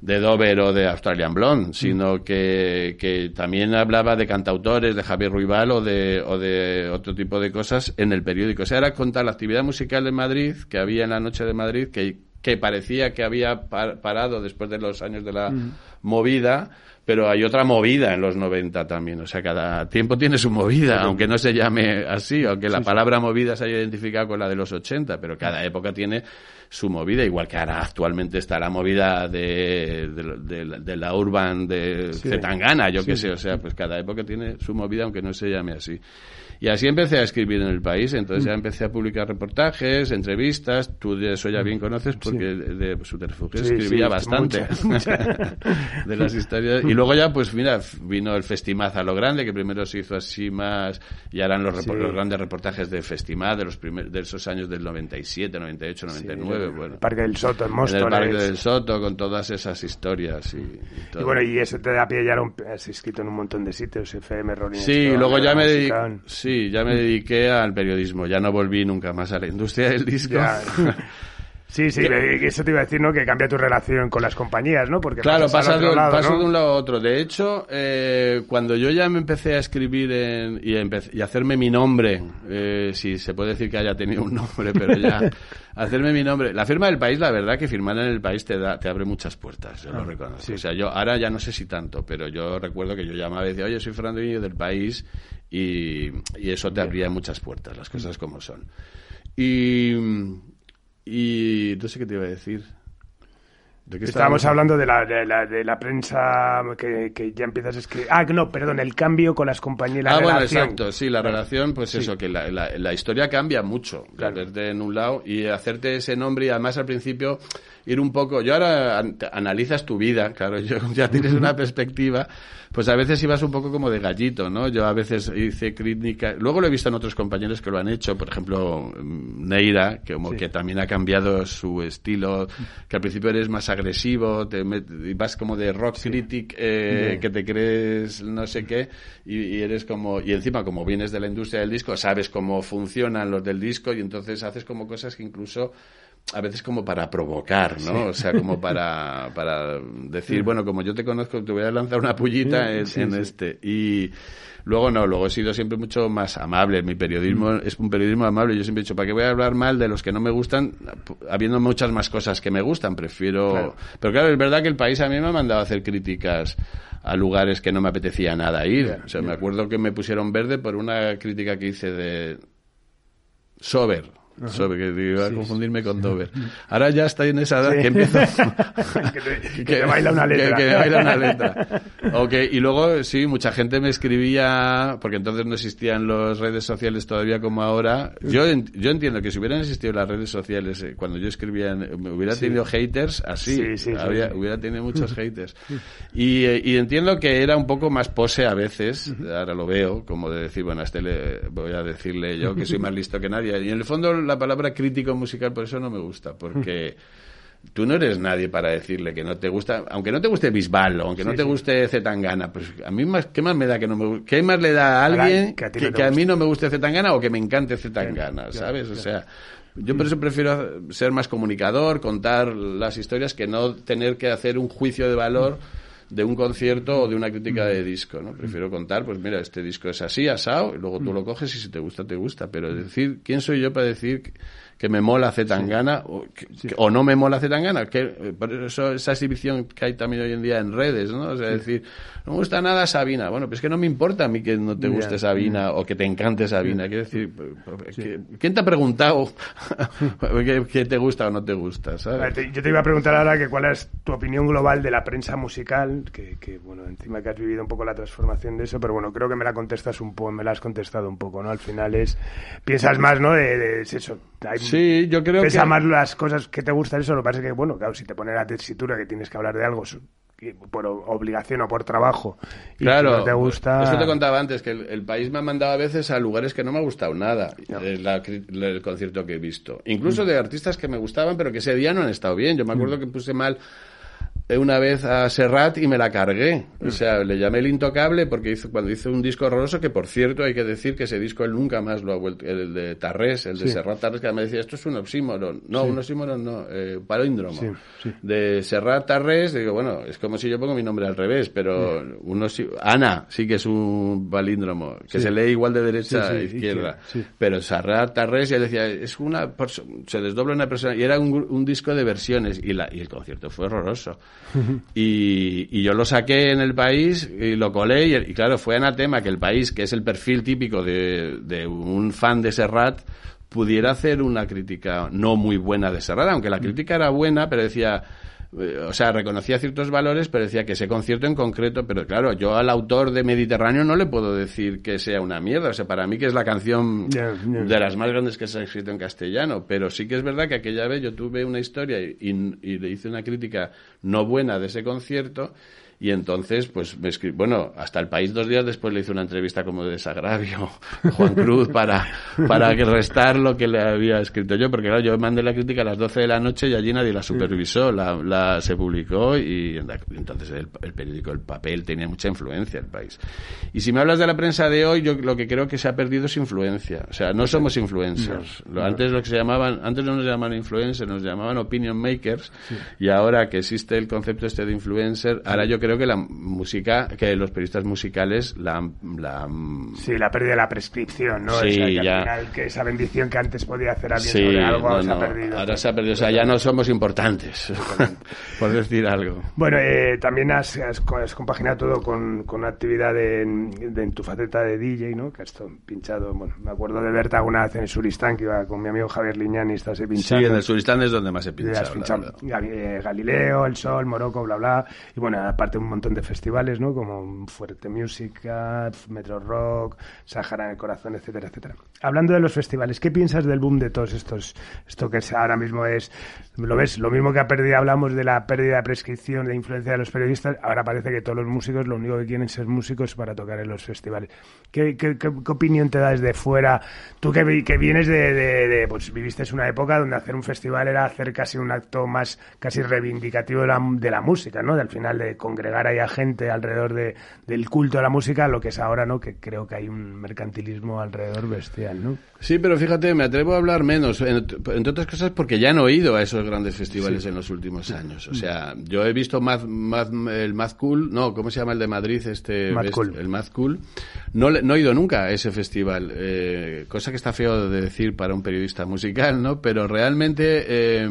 de Dover o de Australian Blonde, sino que, que, también hablaba de cantautores, de Javier Ruibal o de, o de otro tipo de cosas en el periódico. O sea, era contar la actividad musical de Madrid que había en la noche de Madrid, que, que parecía que había parado después de los años de la movida, pero hay otra movida en los 90 también. O sea, cada tiempo tiene su movida, aunque no se llame así, aunque la palabra movida se haya identificado con la de los 80, pero cada época tiene su movida, igual que ahora actualmente está la movida de, de, la urban de Zetangana, yo qué sé, o sea, pues cada época tiene su movida, aunque no se llame así. Y así empecé a escribir en el país, entonces ya mm. empecé a publicar reportajes, entrevistas, tú de eso ya bien conoces porque de, de Subterfugio escribía bastante. de las historias. Y luego ya, pues mira, vino el Festimaz a lo grande, que primero se hizo así más, y eran los, los grandes reportajes de Festimaz de los primeros, de esos años del 97, 98, 99, bueno. El Parque del Soto, en En el Parque del Soto, con todas esas historias y, y, y bueno, y eso te da pie ya, has escrito en un montón de sitios, FM, Rolling Sí, luego ya me Sí, ya me dediqué al periodismo, ya no volví nunca más a la industria del disco. Sí, sí, eso te iba a decir, ¿no? Que cambia tu relación con las compañías, ¿no? Porque claro, pasa de, de un lado a otro. De hecho, eh, cuando yo ya me empecé a escribir en, y, y hacerme mi nombre, eh, si se puede decir que haya tenido un nombre, pero ya hacerme mi nombre. La firma del país, la verdad que firmar en el país te da, te abre muchas puertas, yo lo ah, reconozco. O sea, yo ahora ya no sé si tanto, pero yo recuerdo que yo llamaba y decía, oye, soy Fernando del país y, y eso te abría muchas puertas, las cosas como son. Y y no sé qué te iba a decir. estábamos, hablando de la, de la, de la prensa que, que, ya empiezas a escribir. Ah, no, perdón, el cambio con las compañías. ah, bueno, exacto, sí, la relación, pues eso, que la, la, historia cambia mucho. Claro. en un lado y hacerte ese nombre y además al principio ir un poco. Yo ahora analizas tu vida, claro, yo ya tienes una perspectiva pues a veces ibas un poco como de gallito, ¿no? Yo a veces hice crítica, luego lo he visto en otros compañeros que lo han hecho, por ejemplo, Neira, que como que también ha cambiado su estilo, que al principio eres más agresivo, te vas como de rock critic, eh, que te crees no sé qué, y, eres como, y encima como vienes de la industria del disco, sabes cómo funcionan los del disco, y entonces haces como cosas que incluso a veces como para provocar, ¿no? O sea, como para, para decir, bueno, como yo te conozco, te voy a lanzar una pullita en, en este. Y luego no, luego he sido siempre mucho más amable. Mi periodismo mm. es un periodismo amable. Yo siempre he dicho, ¿para qué voy a hablar mal de los que no me gustan? Habiendo muchas más cosas que me gustan, prefiero... Pero claro, es verdad que el país a mí me ha mandado a hacer críticas a lugares que no me apetecía nada ir. o sea, me acuerdo que me pusieron verde por una crítica que hice de Sober, sobre que iba a confundirme con Dover. Ahora ya está en esa edad que empiezo que, te, baila una letra. Que, baila una letra. Okay. y luego sí, mucha gente me escribía, porque entonces no existían las redes sociales todavía como ahora. Yo, yo entiendo que si hubieran existido las redes sociales eh, cuando yo escribía, me hubiera tenido haters así. hubiera tenido muchos haters. Y, eh, y, entiendo que era un poco más pose a veces, ahora lo veo, como de decir, bueno, a este le voy a decirle yo que soy más listo que nadie. Y en el fondo la palabra crítico musical, por eso no me gusta, porque tú no eres nadie para decirle que no te gusta, aunque no te guste Bisbal, aunque no te guste Zetangana, pues a mí más, ¿qué más me da que no me ¿Qué más le da a alguien que, a, mí no me guste Zetangana o que me encante Zetangana, ¿sabes? O sea, yo por eso prefiero ser más comunicador, contar las historias que no tener que hacer un juicio de valor de un concierto o de una crítica de disco, ¿no? Prefiero contar, pues mira, este disco es así, asado, y luego tú lo coges y si te gusta, te gusta. Pero decir, ¿quién soy yo para decir que me mola Zetangana o, o no me mola Zetangana. Que, eh, por eso esa exhibición que hay también hoy en día en redes, ¿no? O sea, decir, no me gusta nada Sabina. Bueno, pues es que no me importa a mí que no te guste Sabina o que te encante Sabina. Quiero decir, ¿quién te ha preguntado qué te gusta o no te gusta? ¿sabes? Yo te iba a preguntar ahora que cuál es tu opinión global de la prensa musical, que, que, bueno, encima que has vivido un poco la transformación de eso, pero bueno, creo que me la contestas un poco, me la has contestado un poco, ¿no? Al final es, piensas más, ¿no? De, de eso, sí, yo creo pesa más las cosas que te gustan, eso lo que pasa es que, bueno, claro, si te pone la tesitura que tienes que hablar de algo por obligación o por trabajo y claro, no te gusta... Eso te contaba antes, que el, país me ha mandado a veces a lugares que no me ha gustado nada, el, concierto que he visto. Incluso mm. de artistas que me gustaban, pero que ese día no han estado bien. Yo me acuerdo mm. que puse mal una vez a Serrat y me la cargué. O sea, le llamé el intocable porque hizo, cuando hizo un disco horroroso, que por cierto hay que decir que ese disco él nunca más lo ha vuelto, el de Tarrés, el de Serrat Tarrés, que me decía, esto es un oxímoron. No, un oxímoron no, eh, palíndromo. De Serrat Tarrés, digo, bueno, es como si yo pongo mi nombre al revés, pero uno Ana sí que es un palíndromo, que se lee igual de derecha a izquierda. Pero Serrat Tarrés, ya decía, es una, se desdobla una persona, y era un, un disco de versiones, y, la, y el concierto fue horroroso y, yo lo saqué en el país y lo colé y, claro, fue anatema que el país, que es el perfil típico de, de un fan de Serrat, pudiera hacer una crítica no muy buena de Serrat, aunque la crítica era buena, pero decía o sea, reconocía ciertos valores, pero decía que ese concierto en concreto, pero claro, yo al autor de Mediterráneo no le pueo decir que sea una mierda, o sea, para mí que es la canción de las más grandes que se ha escrito en castellano, pero sí que es verdad que aquella vez yo tuve una historia y, y le hice una crítica no buena de ese concierto y entonces, pues, me bueno, hasta el país dos días después le hice una entrevista como de desagravio Juan Cruz para, para restar lo que le había escrito yo, porque claro, yo mandé la crítica a las 12 de la noche y allí nadie la supervisó, la, la se publicó y entonces el, periódico, el papel tenía mucha influencia en el país. Y si me hablas de la prensa de hoy, yo lo que creo que se ha perdido es influencia. O sea, no somos influencers. Antes lo que se llamaban, antes no nos llamaban influencers, nos llamaban opinion makers y ahora que existe el concepto este de influencer, ahora yo creo creo que la música, que los periodistas musicales la, la Sí, la pérdida de la prescripción, ¿no? Sí, o ya. Al final, que esa bendición que antes podía hacer alguien sobre algo se ha perdido. Ahora se ha perdido, o sea, ya no somos importantes, por decir algo. Bueno, eh, también has, has, compaginado todo con, con actividad de, en tu faceta de DJ, ¿no? Que has pinchado, bueno, me acuerdo de verte alguna vez en el Suristán, que iba con mi amigo Javier Liñán y estás pinchando. Sí, en el Suristán es donde más he pinchado. pinchado eh, Galileo, El Sol, Morocco, bla, bla. Y bueno, aparte un montón de festivales, ¿no? Como Fuerte Music, Metro Rock, Sahara en el Corazón, etcétera, etcétera. Hablando de los festivales, ¿qué piensas del boom de todos estos, esto que ahora mismo es lo ves, lo mismo que ha perdido, hablamos de la pérdida de prescripción, de influencia de los periodistas, ahora parece que todos los músicos lo único que quieren ser músicos para tocar en los festivales. ¿Qué, qué, opinión te da desde fuera? Tú que, que vienes de, de, pues viviste una época donde hacer un festival era hacer casi un acto más, casi reivindicativo de la, de la música, ¿no? Del final de congregar ahí a gente alrededor de, del culto a la música, lo que es ahora, ¿no? Que creo que hay un mercantilismo alrededor bestial, ¿no? Sí, pero fíjate, me atrevo a hablar menos, entre otras cosas porque ya no he ido a esos grandes festivales en los últimos años. O sea, yo he visto el Mad Cool, no, ¿cómo se llama el de Madrid? Este, El Mad Cool. No, no he ido nunca a ese festival, eh, cosa que está feo de decir para un periodista musical, ¿no? Pero realmente... Eh,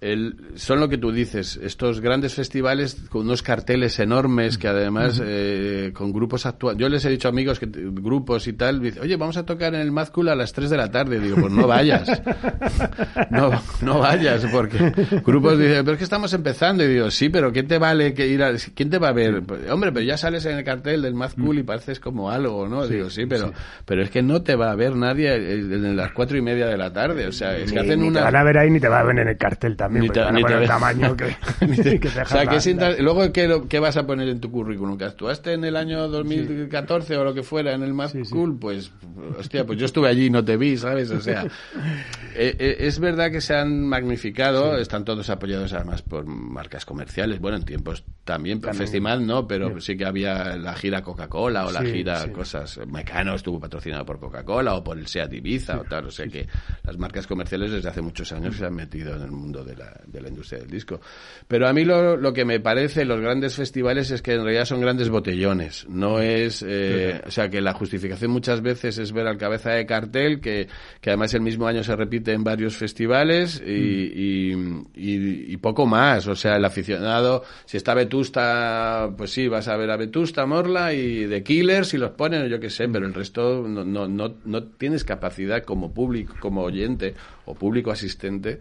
el, son lo que tú dices, estos grandes festivales con unos carteles enormes que además eh, con grupos actuales. Yo les he dicho a amigos que grupos y tal, dice, oye, vamos a tocar en el Mad a las 3 de la tarde. Digo, pues no vayas. no, no vayas, porque grupos dicen, pero es que estamos empezando. Y digo, sí, pero ¿qué te vale que ir a, quién te va a ver? Hombre, pero ya sales en el cartel del Mad y pareces como algo, ¿no? digo, sí, pero, pero es que no te va a ver nadie en las cuatro y media de la tarde. O sea, es que hacen una. Te van a ver ahí ni te va a ver en el cartel también ni te, ni el tamaño que, o sea, que luego ¿qué, ¿qué, vas a poner en tu currículum? ¿Que actuaste en el año 2014 o lo que fuera en el más cool? Pues, hostia, pues yo estuve allí y no te vi, ¿sabes? O sea, eh, eh, es verdad que se han magnificado, están todos apoyados además por marcas comerciales, bueno, en tiempos también, también. festival no, pero sí que había la gira Coca-Cola o la gira cosas, Mecano estuvo patrocinado por Coca-Cola o por el Seat Ibiza o tal, o sea que las marcas comerciales desde hace muchos años se han metido en el mundo de de la industria del disco. Pero a mí lo, lo, que me parece los grandes festivales es que en realidad son grandes botellones. No es, eh, o sea, que la justificación muchas veces es ver al cabeza de cartel, que, que además el mismo año se repite en varios festivales y, mm. y, y, poco más. O sea, el aficionado, si está Vetusta, pues sí, vas a ver a Vetusta, Morla y The Killers si los ponen, yo qué sé, pero el resto no, no, no, no tienes capacidad como público, como oyente o público asistente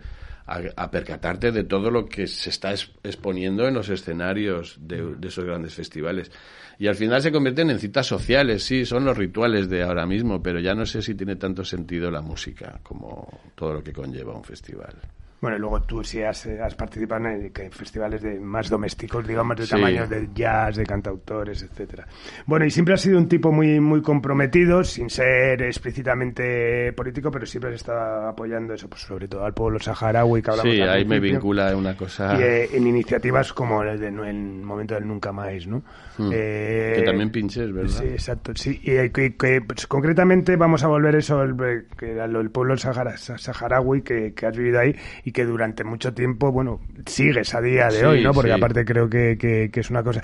a, percatarte de todo lo que se está exponiendo en los escenarios de, esos grandes festivales. Y al final se convierten en citas sociales, sí, son los rituales de ahora mismo, pero ya no sé si tiene tanto sentido la música como todo lo que conlleva un festival. Bueno, y luego tú sí has, has participado en, festivales de más domésticos, digamos, de tamaño de jazz, de cantautores, etcétera. Bueno, y siempre has sido un tipo muy muy comprometido, sin ser explícitamente político, pero siempre has estado apoyando eso, pues sobre todo al pueblo saharaui que hablamos Sí, ahí me vincula una cosa... Y eh, en iniciativas como el, de, el momento del Nunca Más, ¿no? Hmm. Eh, que también pinches, ¿verdad? Sí, exacto. Sí, y eh, que, pues, concretamente vamos a volver eso, el, que el pueblo saharaui que, que has vivido ahí y que durante mucho tiempo, bueno, sigues a día de hoy, ¿no? Porque aparte creo que, que, es una cosa.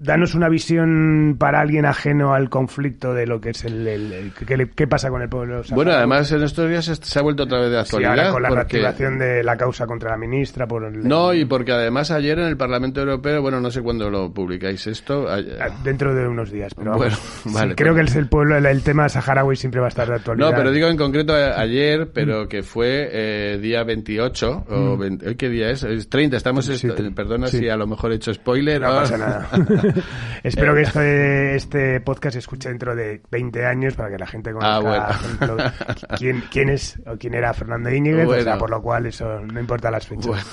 Danos una visión para alguien ajeno al conflicto de lo que es el. ¿qué, pasa con el pueblo? Bueno, además en estos días se ha vuelto otra vez de actualidad. con la reactivación de la causa contra la ministra. Por No, y porque además ayer en el Parlamento Europeo, bueno, no sé cuándo lo publicáis esto. Ah, dentro de unos días, pero bueno, vale, creo que es el pueblo, el, tema saharaui siempre va a estar de actualidad. No, pero digo en concreto ayer, pero que fue eh, día 28 o mm. ¿qué día es? Es 30, estamos, perdona si a lo mejor he hecho spoiler. No pasa nada. Espero que este, este podcast se escuche dentro de 20 años para que la gente conozca, ah, ejemplo, quién, quién es o quién era Fernando Íñiguez, o sea, por lo cual eso no importa las fechas. Bueno,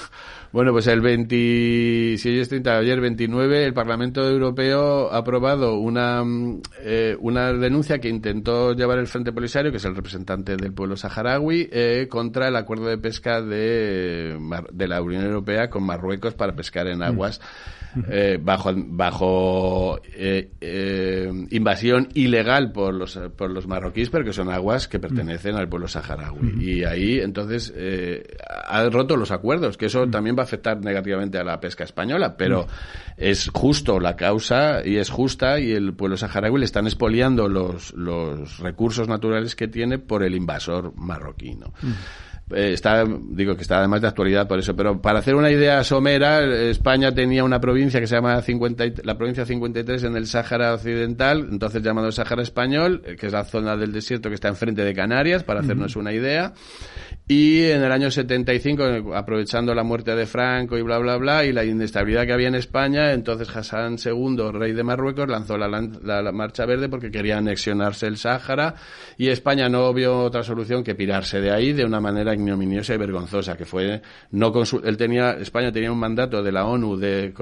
pues el 20, si hoy es 30, ayer 29, el Parlamento Europeo ha aprobado una, eh, una denuncia que intentó llevar el Frente Polisario, que es el representante del pueblo saharaui, eh, contra el acuerdo de pesca de, de la Unión Europea con Marruecos para pescar en aguas. Eh, bajo, bajo eh, eh, invasión ilegal por los, por los marroquíes, pero que son aguas que pertenecen al pueblo saharaui. Y ahí, entonces, ha roto los acuerdos, que eso también va a afectar negativamente a la pesca española, pero es justo la causa y es justa y el pueblo saharaui le están expoliando los, los recursos naturales que tiene por el invasor marroquí. Eh, está, digo que está además de actualidad por eso, pero para hacer una idea somera, España tenía una provincia que se llama 50, la provincia 53 en el Sáhara Occidental, entonces llamado Sáhara Español, eh, que es la zona del desierto que está enfrente de Canarias, para hacernos una idea. Y en el año 75, aprovechando la muerte de Franco y bla, bla, bla, y la inestabilidad que había en España, entonces Hassan II, rey de Marruecos, lanzó la, la, Marcha Verde porque quería anexionarse el Sáhara y España no vio otra solución que pirarse de ahí de una manera ignominiosa y vergonzosa, que fue no él tenía España tenía un mandato de la ONU de,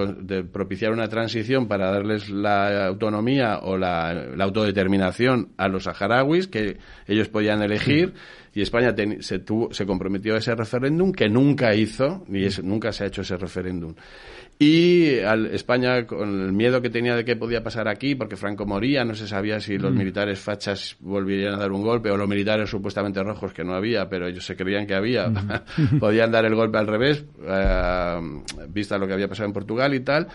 propiciar una transición para darles la autonomía o la, autodeterminación a los saharauis que ellos podían elegir y España se, tuvo, se comprometió a ese referéndum que nunca hizo ni nunca se ha hecho ese referéndum y al España, con el miedo que tenía de qué podía pasar aquí, porque Franco moría, no se sabía si los mm. militares fachas volverían a dar un golpe, o los militares supuestamente rojos, que no había, pero ellos se creían que había, mm. podían dar el golpe al revés, eh, vista lo que había pasado en Portugal y tal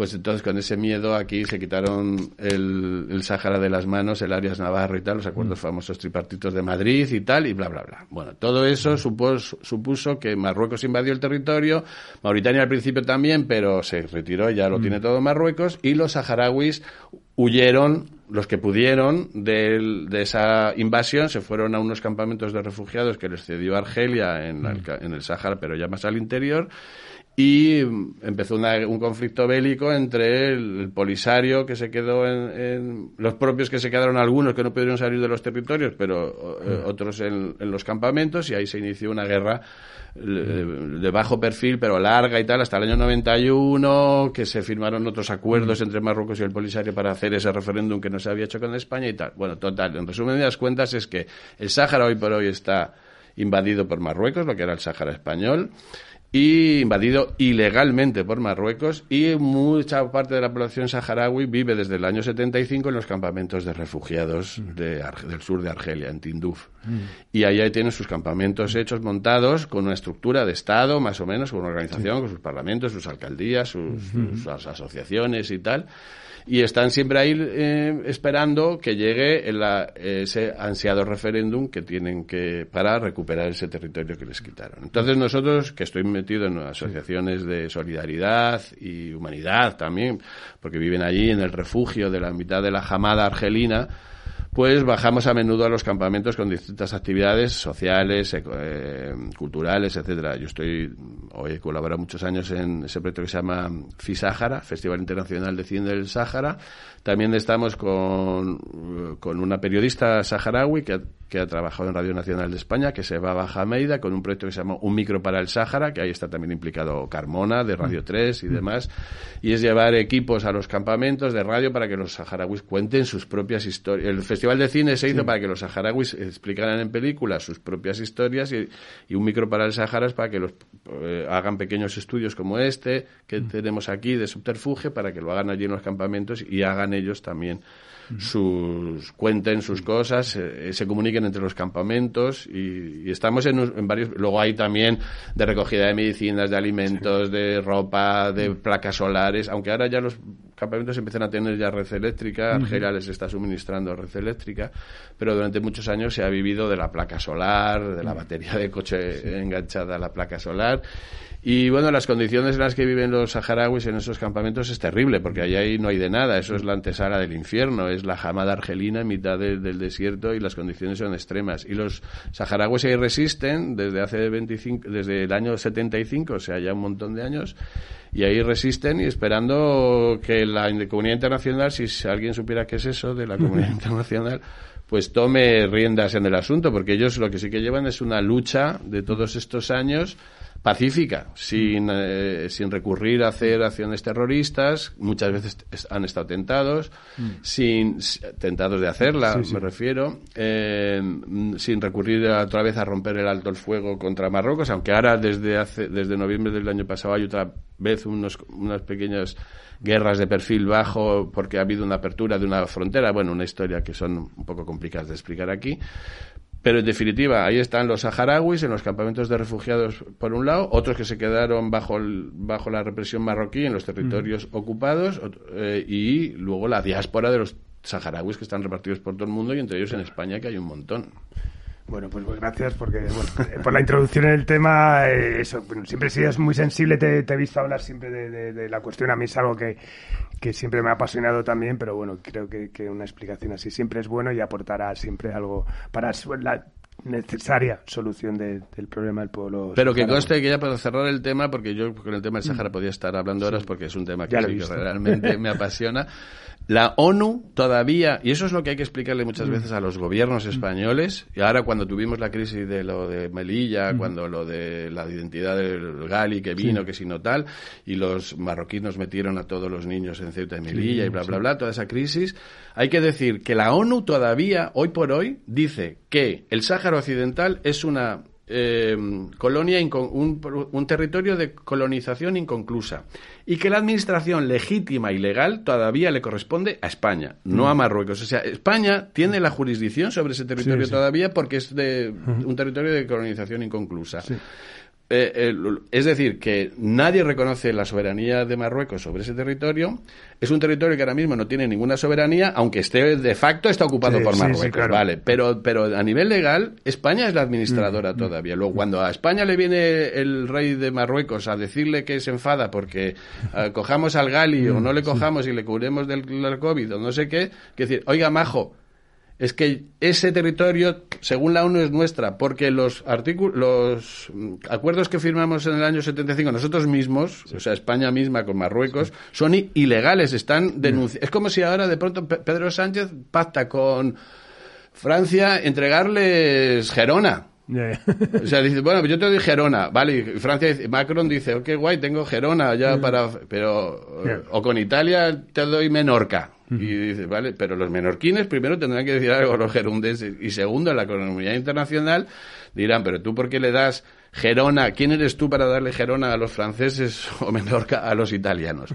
pues entonces con ese miedo aquí se quitaron el, el Sáhara de las manos, el Arias Navarro y tal, los acuerdos mm. famosos tripartitos de Madrid y tal, y bla, bla, bla. Bueno, todo eso supuso, supuso que Marruecos invadió el territorio, Mauritania al principio también, pero se retiró, ya lo mm. tiene todo Marruecos, y los saharauis huyeron, los que pudieron, de, de, esa invasión, se fueron a unos campamentos de refugiados que les cedió Argelia en, el, mm. en el Sáhara, pero ya más al interior, y empezó un conflicto bélico entre el, polisario que se quedó en, los propios que se quedaron algunos que no pudieron salir de los territorios pero eh, mm. otros en, los campamentos y ahí se inició una guerra eh, de bajo perfil pero larga y tal hasta el año 91 que se firmaron otros acuerdos mm. entre Marruecos y el polisario para hacer ese referéndum que no se había hecho con España y tal bueno total en resumen de las cuentas es que el Sáhara hoy por hoy está invadido por Marruecos lo que era el Sáhara español y invadido ilegalmente por Marruecos y mucha parte de la población saharaui vive desde el año 75 en los campamentos de refugiados mm. del sur de Argelia, en Tinduf. Mm. Y ahí tienen sus campamentos hechos, montados, con una estructura de Estado, más o menos, con una organización, con sus parlamentos, sus alcaldías, sus, sus asociaciones y tal y están siempre ahí eh, esperando que llegue ese ansiado referéndum que tienen que para recuperar ese territorio que les quitaron. Entonces nosotros, que estoy metido en asociaciones de solidaridad y humanidad también, porque viven allí en el refugio de la mitad de la jamada argelina, pues bajamos a menudo a los campamentos con distintas actividades sociales, eh, culturales, etcétera. Yo estoy, hoy he colaborado muchos años en ese proyecto que se llama FISáhara, Festival Internacional de Cine del Sáhara. También estamos con, con una periodista saharaui que, que ha trabajado en Radio Nacional de España, que se va a Baja Meida, con un proyecto que se llama Un Micro para el Sáhara, que ahí está también implicado Carmona, de Radio 3 y demás, y es llevar equipos a los campamentos de radio para que los saharauis cuenten sus propias historias. El Festival de Cine se hizo para que los saharauis explicaran en películas sus propias historias y, Un Micro para el Sáhara es para que los eh, hagan pequeños estudios como este que mm. tenemos aquí de subterfuge para que lo hagan allí en los campamentos y hagan ellos también sus cuenten sus cosas, eh, se comuniquen entre los campamentos y, estamos en, varios. Luego hay también de recogida de medicinas, de alimentos, de ropa, de placas solares, aunque ahora ya los campamentos empiezan a tener ya red eléctrica, Argelia les está suministrando red eléctrica, pero durante muchos años se ha vivido de la placa solar, de la batería de coche enganchada a la placa solar. Y bueno, las condiciones en las que viven los saharauis en esos campamentos es terrible, porque ahí no hay de nada, eso es la antesala del infierno, es la jamada argelina en mitad del desierto y las condiciones son extremas. Y los saharauis ahí resisten desde hace 25, desde el año 75, o sea, ya un montón de años, y ahí resisten y esperando que la comunidad internacional, si alguien supiera qué es eso de la comunidad internacional, pues tome riendas en el asunto, porque ellos lo que sí que llevan es una lucha de todos estos años pacífica, sin, eh, sin recurrir a hacer acciones terroristas, muchas veces han estado tentados, mm. sin tentados de hacerla, me refiero, eh, sin recurrir otra vez a romper el alto el fuego contra Marruecos, aunque ahora desde hace, desde noviembre del año pasado hay otra vez unos, unas pequeñas guerras de perfil bajo porque ha habido una apertura de una frontera, bueno, una historia que son un poco complicadas de explicar aquí, pero en definitiva, ahí están los saharauis en los campamentos de refugiados por un lado, otros que se quedaron bajo, bajo la represión marroquí en los territorios ocupados eh, y luego la diáspora de los saharauis que están repartidos por todo el mundo y entre ellos en España que hay un montón. Bueno, pues, pues, gracias porque eh, por la introducción en el tema. Eh, eso, siempre he sido muy sensible, te, he visto hablar siempre de, la cuestión. A mí es algo que, que siempre me ha apasionado también, pero bueno, creo que, que, una explicación así siempre es bueno y aportará siempre algo para la, necesaria solución del problema del pueblo. Pero que conste que ya para cerrar el tema, porque yo con el tema del Sahara podía estar hablando horas porque es un tema que, realmente me apasiona. La ONU todavía, y eso es lo que hay que explicarle muchas mm. veces a los gobiernos mm. españoles, y ahora cuando tuvimos la crisis de lo de Melilla, mm. cuando lo de la identidad del Gali que vino, que si no tal, y los marroquíes metieron a todos los niños en Ceuta y Melilla y bla, bla, bla, toda esa crisis, hay que decir que la ONU todavía, hoy por hoy, dice que el Sáhara Occidental es una eh, colonia, un, territorio de colonización inconclusa y que la administración legítima y legal todavía le corresponde a España, no a mm. Marruecos. O sea, España tiene la jurisdicción sobre ese territorio todavía porque es de un territorio de colonización inconclusa. Eh, es decir, que nadie reconoce la soberanía de Marruecos sobre ese territorio. Es un territorio que ahora mismo no tiene ninguna soberanía, aunque esté de facto está ocupado por Marruecos, vale. Pero, pero a nivel legal, España es la administradora mm, mm. todavía. Luego, cuando a España le viene el rey de Marruecos a decirle que se enfada porque eh, cojamos al Gali o no le cojamos y le cubremos del, del COVID o no sé qué, que decir, oiga, majo, es que ese territorio, según la ONU, es nuestra, porque los los mm, acuerdos que firmamos en el año 75 nosotros mismos, o sea, España misma con Marruecos, son ilegales, están denunciados. Es como si ahora de pronto Pedro Sánchez pacta con Francia entregarles Gerona. o sea, dice, bueno, yo te doy Gerona, vale, y Francia dice, Macron dice, ok, guay, tengo Gerona ya para, pero, o con Italia te doy Menorca. Y dice, vale, pero los menorquines primero tendrán que decir algo a los gerundenses y segundo, en la comunidad internacional dirán, pero tú por qué le das Gerona, ¿quién eres tú para darle Gerona a los franceses o Menorca a los italianos?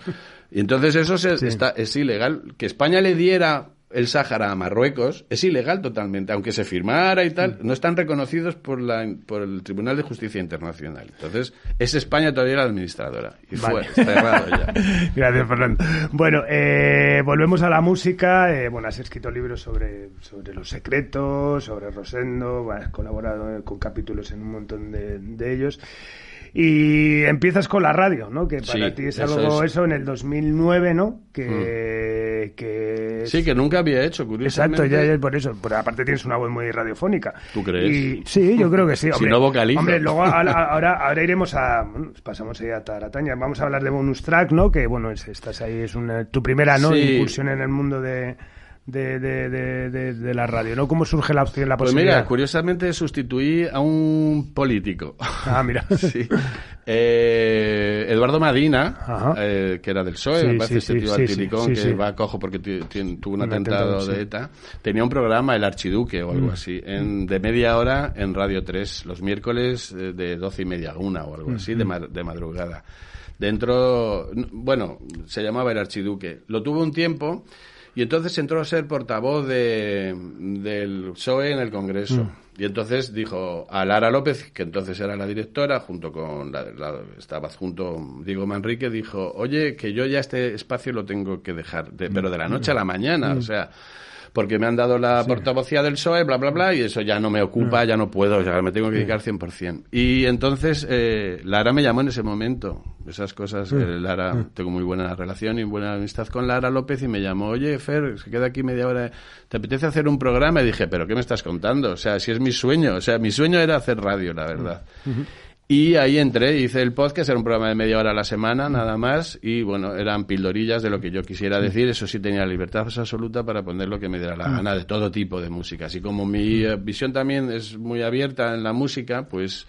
Y entonces eso está, es ilegal. Que España le diera el Sáhara a Marruecos es ilegal totalmente, aunque se firmara y tal, no están reconocidos por, la, por el Tribunal de Justicia Internacional. Entonces, es España todavía la administradora. Y fue cerrado ya. Gracias, Fernando. Bueno, eh, volvemos a la música. Eh, bueno, has escrito libros sobre, sobre los secretos, sobre Rosendo, has colaborado con capítulos en un montón de, de ellos. Y empiezas con la radio, ¿no? Que para ti es algo eso, en el 2009, ¿no? Que, mm. que Sí, que nunca había hecho, curiosamente. Exacto, ya, por eso. Pero aparte tienes una voz muy radiofónica. ¿Tú crees? Y, sí, yo creo que sí. si no vocaliza. Hombre, luego ahora, ahora, iremos a... pasamos ahí a Tarataña. Vamos a hablar de bonus track, ¿no? Que, bueno, estás ahí, es una, tu primera, ¿no? Incursión en el mundo de de, de, de, de, la radio, ¿no? ¿Cómo surge la opción, la posibilidad? Pues mira, curiosamente sustituí a un político. Ah, mira. sí. Eh, Eduardo Madina, eh, que era del PSOE, me parece este tío altiricón que va cojo porque tuvo un, atentado de ETA, tenía un programa, El Archiduque o algo mm. así, en, de media hora en Radio 3, los miércoles eh, de doce y media a una o algo mm, así, de, mm. de madrugada. Dentro, bueno, se llamaba El Archiduque. Lo tuvo un tiempo y entonces entró a ser portavoz de, del PSOE en el Congreso. Mm. Y entonces dijo a Lara López, que entonces era la directora, junto con la, estaba junto Diego Manrique, dijo, oye, que yo ya este espacio lo tengo que dejar, pero de la noche a la mañana, mm. o sea, porque me han dado la portavocía del PSOE, bla, bla, bla, y eso ya no me ocupa, mm. ya no puedo, ya me tengo que dedicar 100%. Y entonces eh, Lara me llamó en ese momento, esas cosas, eh, Lara, tengo muy buena relación y buena amistad con Lara López y me llamó, oye, Fer, se queda aquí media hora, ¿te apetece hacer un programa? Y dije, ¿pero qué me estás contando? O sea, si es mi sueño, o sea, mi sueño era hacer radio, la verdad. Y ahí entré, hice el podcast, era un programa de media hora a la semana, nada más, y bueno, eran pildorillas de lo que yo quisiera decir, eso sí tenía libertad absoluta para poner lo que me diera la mm. gana de todo tipo de música. Así como mi eh, visión también es muy abierta en la música, pues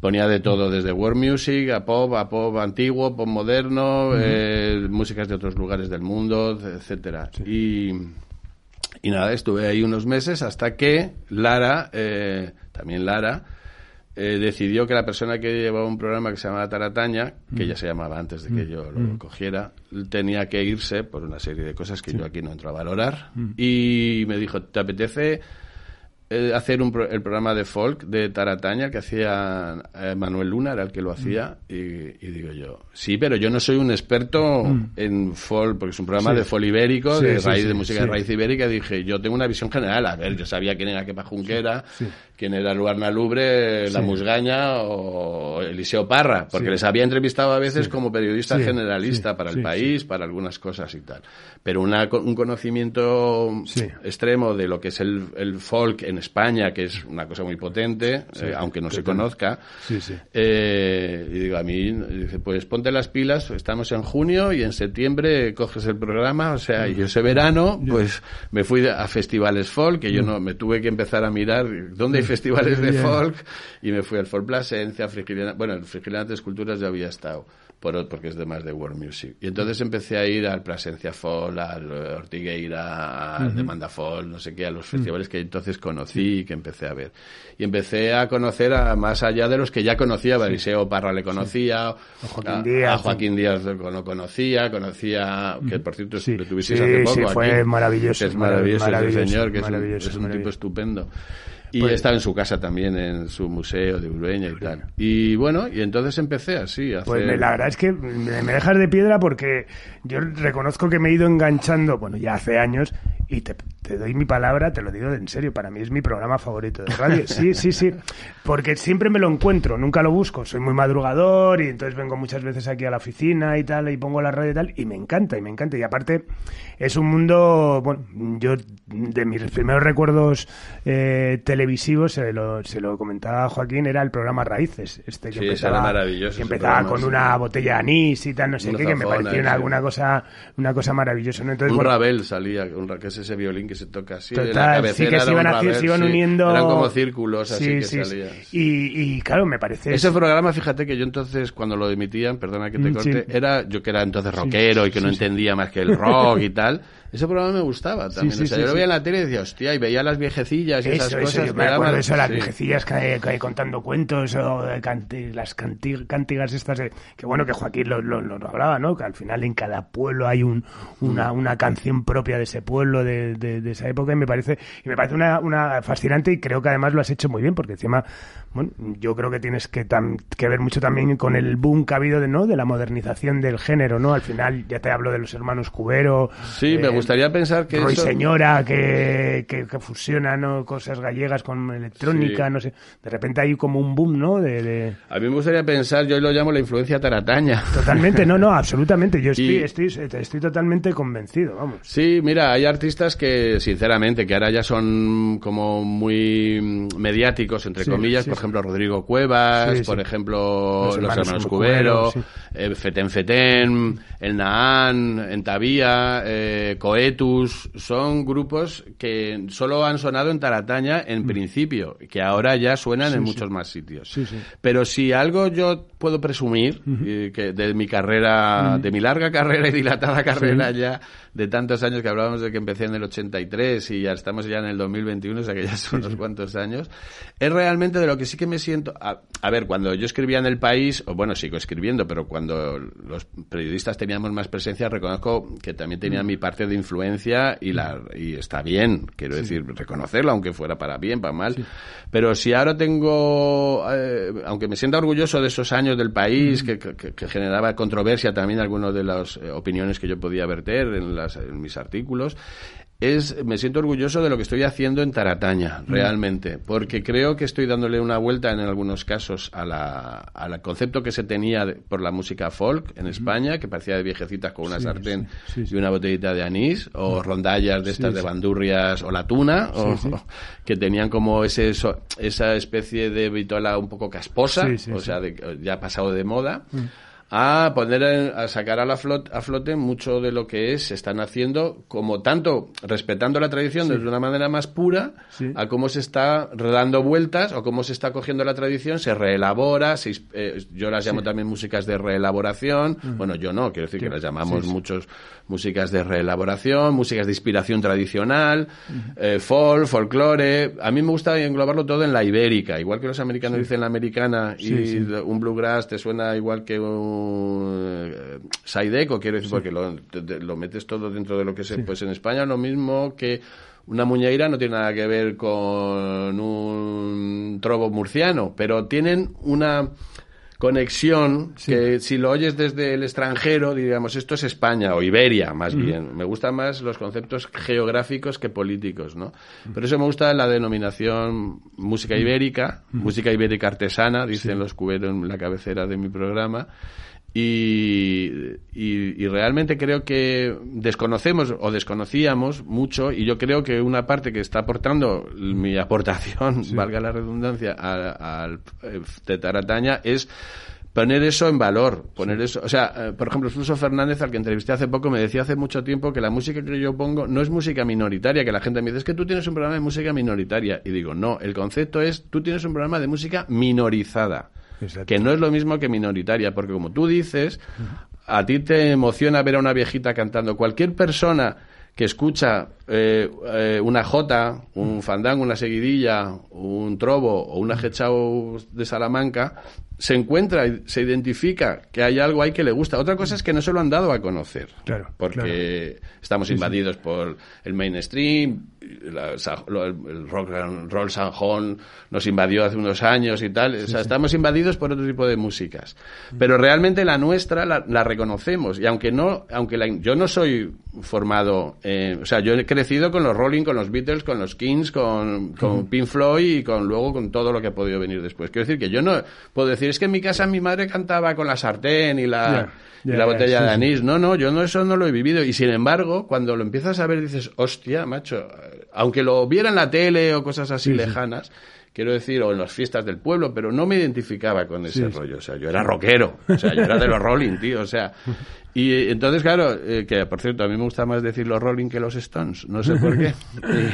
ponía de todo, desde world music a pop, a pop antiguo, pop moderno, eh, músicas de otros lugares del mundo, etcétera. Y, y nada, estuve ahí unos meses hasta que Lara, eh, también Lara, eh, decidió que la persona que llevaba un programa que se llamaba Tarataña, que ya se llamaba antes de que mm. yo lo mm. cogiera, tenía que irse por una serie de cosas que yo aquí no entro a valorar. Mm. Y me dijo, ¿te apetece eh, hacer un el programa de folk de Tarataña que hacía eh, Manuel Luna, era el que lo hacía, mm. y, digo yo, sí, pero yo no soy un experto mm. en folk, porque es un programa de folk ibérico, de raíz de música de raíz ibérica, dije, yo tengo una visión general, a ver, yo sabía quién era Kepa Junquera, quién era Luarna Lubre, La Musgaña o Eliseo Parra, porque les había entrevistado a veces como periodista generalista para el país, para algunas cosas y tal. Pero una, un conocimiento extremo de lo que es el, el folk en en España, que es una cosa muy potente, eh, aunque no se conozca. Eh, y digo, a mí, dice, pues ponte las pilas, estamos en junio y en septiembre coges el programa, o sea, y ese verano, pues me fui a festivales folk, que yo no, me tuve que empezar a mirar dónde hay festivales de folk, y me fui al Folk Plasencia, bueno, el Frigilante de Esculturas ya había estado por, porque es de más de world music. Y entonces empecé a ir al Plasencia Fall, al Ortigueira, al Demanda Fall, no sé qué, a los festivales que entonces conocí y que empecé a ver. Y empecé a conocer a, más allá de los que ya conocía, Bariseo Parra le conocía, a, Joaquín Díaz, a Joaquín Díaz lo conocía, conocía, que por cierto lo tuvisteis hace poco. Sí, fue maravilloso. es maravilloso, ese señor, que es un, tipo estupendo. Y pues, estaba en su casa también, en su museo de Urueña y tal. Y bueno, y entonces empecé así a Pues la verdad es que me, me dejas de piedra porque yo reconozco que me he ido enganchando, bueno, ya hace años, y te, te, doy mi palabra, te lo digo en serio, para mí es mi programa favorito de radio. Sí, sí, sí, porque siempre me lo encuentro, nunca lo busco, soy muy madrugador y entonces vengo muchas veces aquí a la oficina y tal, y pongo la radio y tal, y me encanta, y me encanta. Y aparte, es un mundo, bueno, yo de mis primeros recuerdos eh, televisivos, se lo, se lo comentaba Joaquín, era el programa Raíces, este que empezaba, maravilloso, que empezaba con una botella de anís y tal, no sé qué, que me parecía alguna cosa, una cosa maravillosa. ¿no? Entonces, un Rabel salía, un, que ese violín que se toca así. Total, la cabecera sí, que se iban, se iban uniendo. Eran como círculos así que salían. Y, y, claro, me parece. Ese programa, fíjate que yo entonces, cuando lo emitían, perdona que te mm, corte, era yo que era entonces rockero y que no entendía más que el rock y tal. Ese programa me gustaba también. o sea, yo lo veía en la tele y decía, hostia, y veía las viejecillas y esas cosas. Yo me acuerdo de eso, las viejecillas que, que, contando cuentos o de las cántigas estas. que bueno, que Joaquín lo, lo, hablaba, ¿no? Que al final en cada pueblo hay un, una, una canción propia de ese pueblo, de, de, esa época, y me parece, y me parece una, una fascinante y creo que además lo has hecho muy bien, porque encima, bueno, yo creo que tienes que, que ver mucho también con el boom que ha habido de, ¿no? de la modernización del género, ¿no? Al final, ya te hablo de los hermanos Cubero. Sí, me gustaría pensar que. Roy Señora, que, que, fusiona ¿no? cosas gallegas con electrónica, no sé. De repente hay como un boom, ¿no? De, A mí me gustaría pensar, yo lo llamo la influencia tarataña. Totalmente, no, no, absolutamente. Yo estoy, estoy, estoy totalmente convencido, vamos. Sí, mira, hay artistas que, sinceramente, que ahora ya son como muy mediáticos, entre comillas, por ejemplo, Rodrigo Cuevas, por ejemplo, los hermanos, Cubero, eh, Feten Feten, El Naan, Entavía, eh, Coetus, son grupos que solo han sonado en Tarataña en mm. principio, que ahora ya suenan en muchos más sitios. Pero si algo yo puedo presumir eh, que de mi carrera, de mi larga carrera y dilatada carrera ya, de tantos años que hablábamos de que empecé en el 83 y ya estamos ya en el 2021, o sea que ya son unos cuantos años, es realmente de lo que sí que me siento... A, a, ver, cuando yo escribía en El País, o bueno, sigo escribiendo, pero cuando los periodistas teníamos más presencia, reconozco que también tenía mi parte de influencia y, la, y está bien, quiero decir, reconocerlo, aunque fuera para bien, para mal. Pero si ahora tengo, eh, aunque me sienta orgulloso de esos años del país, que, que, generaba controversia también algunas de las eh, opiniones que yo podía verter en, las, en mis artículos, es, me siento orgulloso de lo que estoy haciendo en Tarataña, mm. realmente, porque creo que estoy dándole una vuelta en algunos casos a la, al concepto que se tenía por la música folk en España, que parecía de viejecitas con una sartén y una botellita de anís, o rondallas de estas de bandurrias o la tuna, o, que tenían como ese, esa especie de vitola un poco casposa, o sea, ya ha pasado de moda. Mm a poner a sacar a la flote, a flote mucho de lo que es se están haciendo como tanto respetando la tradición de una manera más pura a cómo se está dando vueltas o cómo se está cogiendo la tradición se reelabora eh, yo las llamo también músicas de reelaboración. Bueno yo no quiero decir que las llamamos muchos músicas de reelaboración músicas de inspiración tradicional eh, folk folclore a mí me gusta englobarlo todo en la ibérica. Igual que los americanos dicen la americana y un bluegrass te suena igual que un eh, Saideco, quiero decir, porque lo, lo, metes todo dentro de lo que es, pues en España lo mismo que una muñeira no tiene nada que ver con un trobo murciano, pero tienen una conexión que si lo oyes desde el extranjero, diríamos, esto es España o Iberia, más bien. Me gustan más los conceptos geográficos que políticos, ¿no? Por eso me gusta la denominación música ibérica, música ibérica artesana, dicen los cuberos en la cabecera de mi programa, Y, y, realmente creo que desconocemos o desconocíamos mucho y yo creo que una parte que está aportando mi aportación, valga la redundancia, al de Tarataña es poner eso en valor, poner eso, o sea, eh, por ejemplo, Suso Fernández, al que entrevisté hace poco, me decía hace mucho tiempo que la música que yo pongo no es música minoritaria, que la gente me dice, es que tú tienes un programa de música minoritaria. Y digo, no, el concepto es, tú tienes un programa de música minorizada, que no es lo mismo que minoritaria, porque como tú dices, a ti te emociona ver a una viejita cantando. Cualquier persona que escucha eh, eh, una jota, un fandango, una seguidilla, un trobo o una hechao de Salamanca, se encuentra y se identifica que hay algo ahí que le gusta. Otra cosa es que no se lo han dado a conocer. Claro. Porque estamos invadidos por el mainstream, el rock and roll sanjón nos invadió hace unos años y tal. o sea, estamos invadidos por otro tipo de músicas. Pero realmente la nuestra la, reconocemos. Y aunque no, aunque yo no soy formado, o sea, yo he crecido con los Rolling, con los Beatles, con los Kings, con, con Pink Floyd y con luego con todo lo que ha podido venir después. Quiero decir que yo no puedo decir, es que en mi casa mi madre cantaba con la sartén y la, la botella de anís. No, no, yo no, eso no lo he vivido. Y sin embargo, cuando lo empiezas a ver dices, hostia, macho, aunque lo viera en la tele o cosas así lejanas, quiero decir, o en las fiestas del pueblo, pero no me identificaba con ese rollo. O sea, yo era rockero, o sea, yo era de los Rolling, tío, o sea. Y entonces, claro, eh, que por cierto, a mí me gusta más decir los Rolling que los Stones, no sé por qué.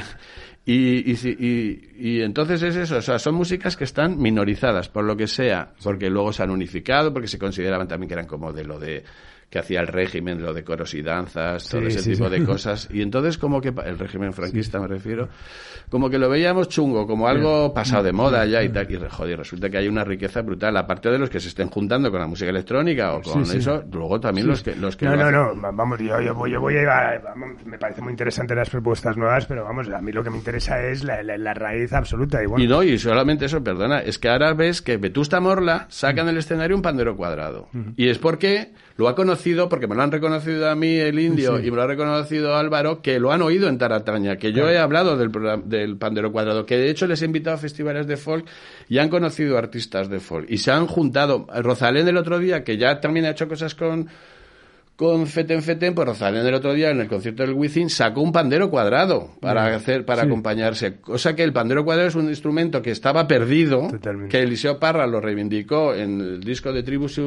Y, y, y, entonces es eso, o sea, son músicas que están minorizadas, por lo que sea, porque luego se han unificado, porque se consideraban también que eran como de lo de que hacía el régimen, lo de coros y danzas, todo ese tipo de cosas. Y entonces como que, el régimen franquista me refiero, como que lo veíamos chungo, como algo pasado de moda ya y tal. Y joder, resulta que hay una riqueza brutal, aparte de los que se estén juntando con la música electrónica o con eso, luego también los que... Los que no, no, no, vamos, yo, yo, voy, yo voy a... me parece muy interesante las propuestas nuevas, pero vamos, a mí lo que me interesa es la, la, raíz absoluta. Y, bueno. y no, y solamente eso, perdona, es que ahora ves que Vetusta Morla saca en el escenario un pandero cuadrado. Y es porque lo ha conocido, porque me lo han reconocido a mí el indio y me lo ha reconocido Álvaro, que lo han oído en Tarataña, que yo he hablado del, del Pandero Cuadrado, que de hecho les he invitado a festivales de folk y han conocido artistas de folk. Y se han juntado. Rosalén el otro día, que ya también ha hecho cosas con con Feten Feten, pues Rosalén el otro día en el concierto del Wizzing sacó un pandero cuadrado para hacer, para acompañarse. Cosa que el pandero cuadrado es un instrumento que estaba perdido, que Eliseo Parra lo reivindicó en el disco de tribus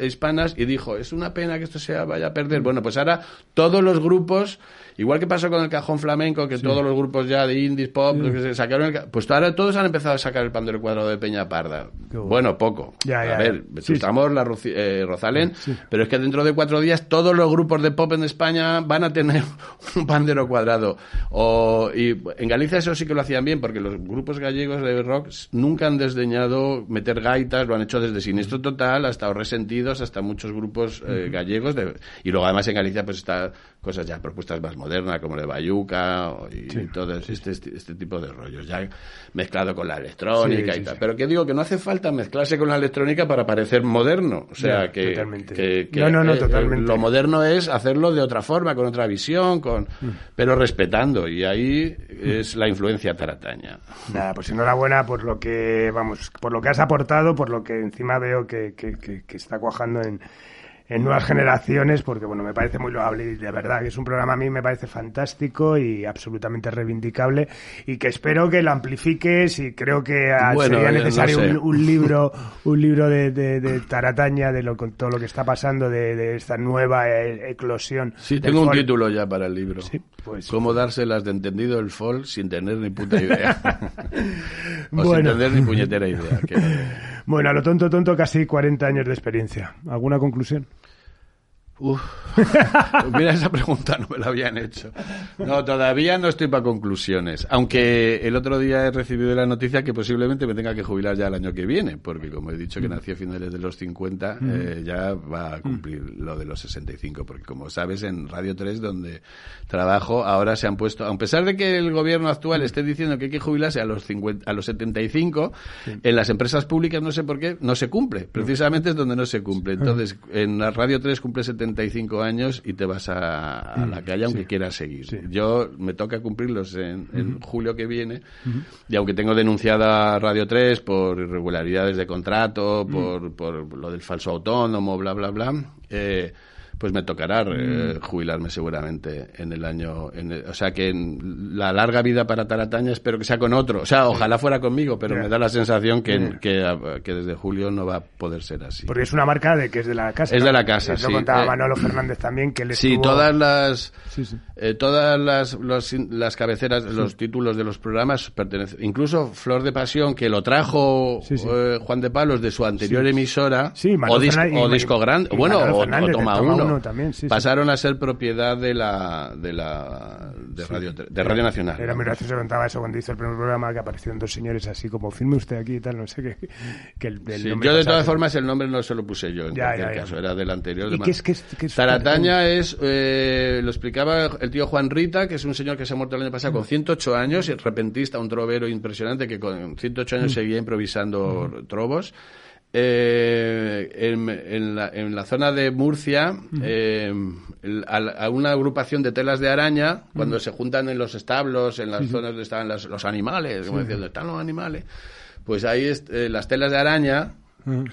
hispanas y dijo, es una pena que esto se vaya a perder. Bueno, pues ahora todos los grupos Igual que pasó con el cajón flamenco, que todos los grupos ya de indies pop, que se sacaron el, pues ahora todos han empezado a sacar el pandero cuadrado de Peña Parda. Bueno, poco. a ver, estamos la eh, Rosalén, pero es que dentro de cuatro días todos los grupos de pop en España van a tener un pandero cuadrado. O, y en Galicia eso sí que lo hacían bien, porque los grupos gallegos de rock nunca han desdeñado meter gaitas, lo han hecho desde Siniestro Total hasta Resentidos, hasta muchos grupos eh, gallegos. De, y luego además en Galicia pues está cosas ya propuestas más moderna como de Bayuca y todo este, este, este, tipo de rollos, ya mezclado con la electrónica y tal. Pero que digo que no hace falta mezclarse con la electrónica para parecer moderno. O sea, que, que, no, no, no, totalmente. lo moderno es hacerlo de otra forma, con otra visión, con mm. pero respetando. Y ahí es la influencia tarataña. Nada, pues enhorabuena por lo que, vamos, por lo que has aportado, por lo que encima veo que, que está cuajando en en nuevas generaciones, porque bueno, me parece muy loable y de verdad que es un programa a mí me parece fantástico y absolutamente reivindicable y que espero que lo amplifiques y creo que ah, sería necesario un, libro, un libro de, de, Tarataña de lo, con todo lo que está pasando de, esta nueva e, eclosión. Sí, tengo un título ya para el libro. Sí, pues, Cómo dárselas de entendido el folk sin tener ni puta idea. o sin tener ni puñetera idea. Bueno, a lo tonto, tonto, casi 40 años de experiencia. ¿Alguna conclusión? Uf, mira esa pregunta no me la habían hecho. No, todavía no estoy para conclusiones. Aunque el otro día he recibido la noticia que posiblemente me tenga que jubilar ya el año que viene, porque como he dicho que nací a finales de los 50, mm. eh, ya va a cumplir lo de los 65. Porque como sabes, en Radio 3, donde trabajo, ahora se han puesto, a pesar de que el gobierno actual esté diciendo que hay que jubilarse a los 50, a los 75, en las empresas públicas no sé por qué, no se cumple. Precisamente es donde no se cumple. Entonces, en la Radio 3 cumple 75 65 años y te vas a, la mm, calle aunque quieras seguir. Yo me toca cumplirlos en, julio que viene. Y aunque tengo denunciada Radio 3 por irregularidades de contrato, por, por lo del falso autónomo, bla, bla, bla, eh, pues me tocará eh, mm. jubilarme seguramente en el año. o sea que en la larga vida para Tarataña espero que sea con otro. O sea, ojalá fuera conmigo, pero me da la sensación que, que, desde julio no va a poder ser así. Porque es una marca de que es de la casa. Es de la casa, sí. Lo contaba eh, Manolo Fernández también, que le Sí, todas las. Eh, todas las, las cabeceras, los títulos de los programas pertenecen. Incluso Flor de Pasión, que lo trajo Juan de Palos de su anterior emisora, o, o Disco Grande, bueno, o, Toma Uno pasaron a ser propiedad de la de la de Radio de Radio Nacional. Era muy gracioso contaba eso cuando hizo el primer programa que aparecieron dos señores así como filme usted aquí y tal, no sé qué. Que el, yo de todas formas el nombre no se lo puse yo en cualquier caso, era del anterior. ¿Y qué es, qué es, Tarataña es eh, lo explicaba el tío Juan Rita, que es un señor que se ha muerto el año pasado con 108 años, y repentista, un trovero impresionante que con 108 años mm. seguía improvisando mm. trovos eh, en, la, en, la, zona de Murcia, eh, a, una agrupación de telas de araña, cuando se juntan en los establos, en las zonas donde están los animales, como diciendo, están los animales, pues ahí eh, las telas de araña,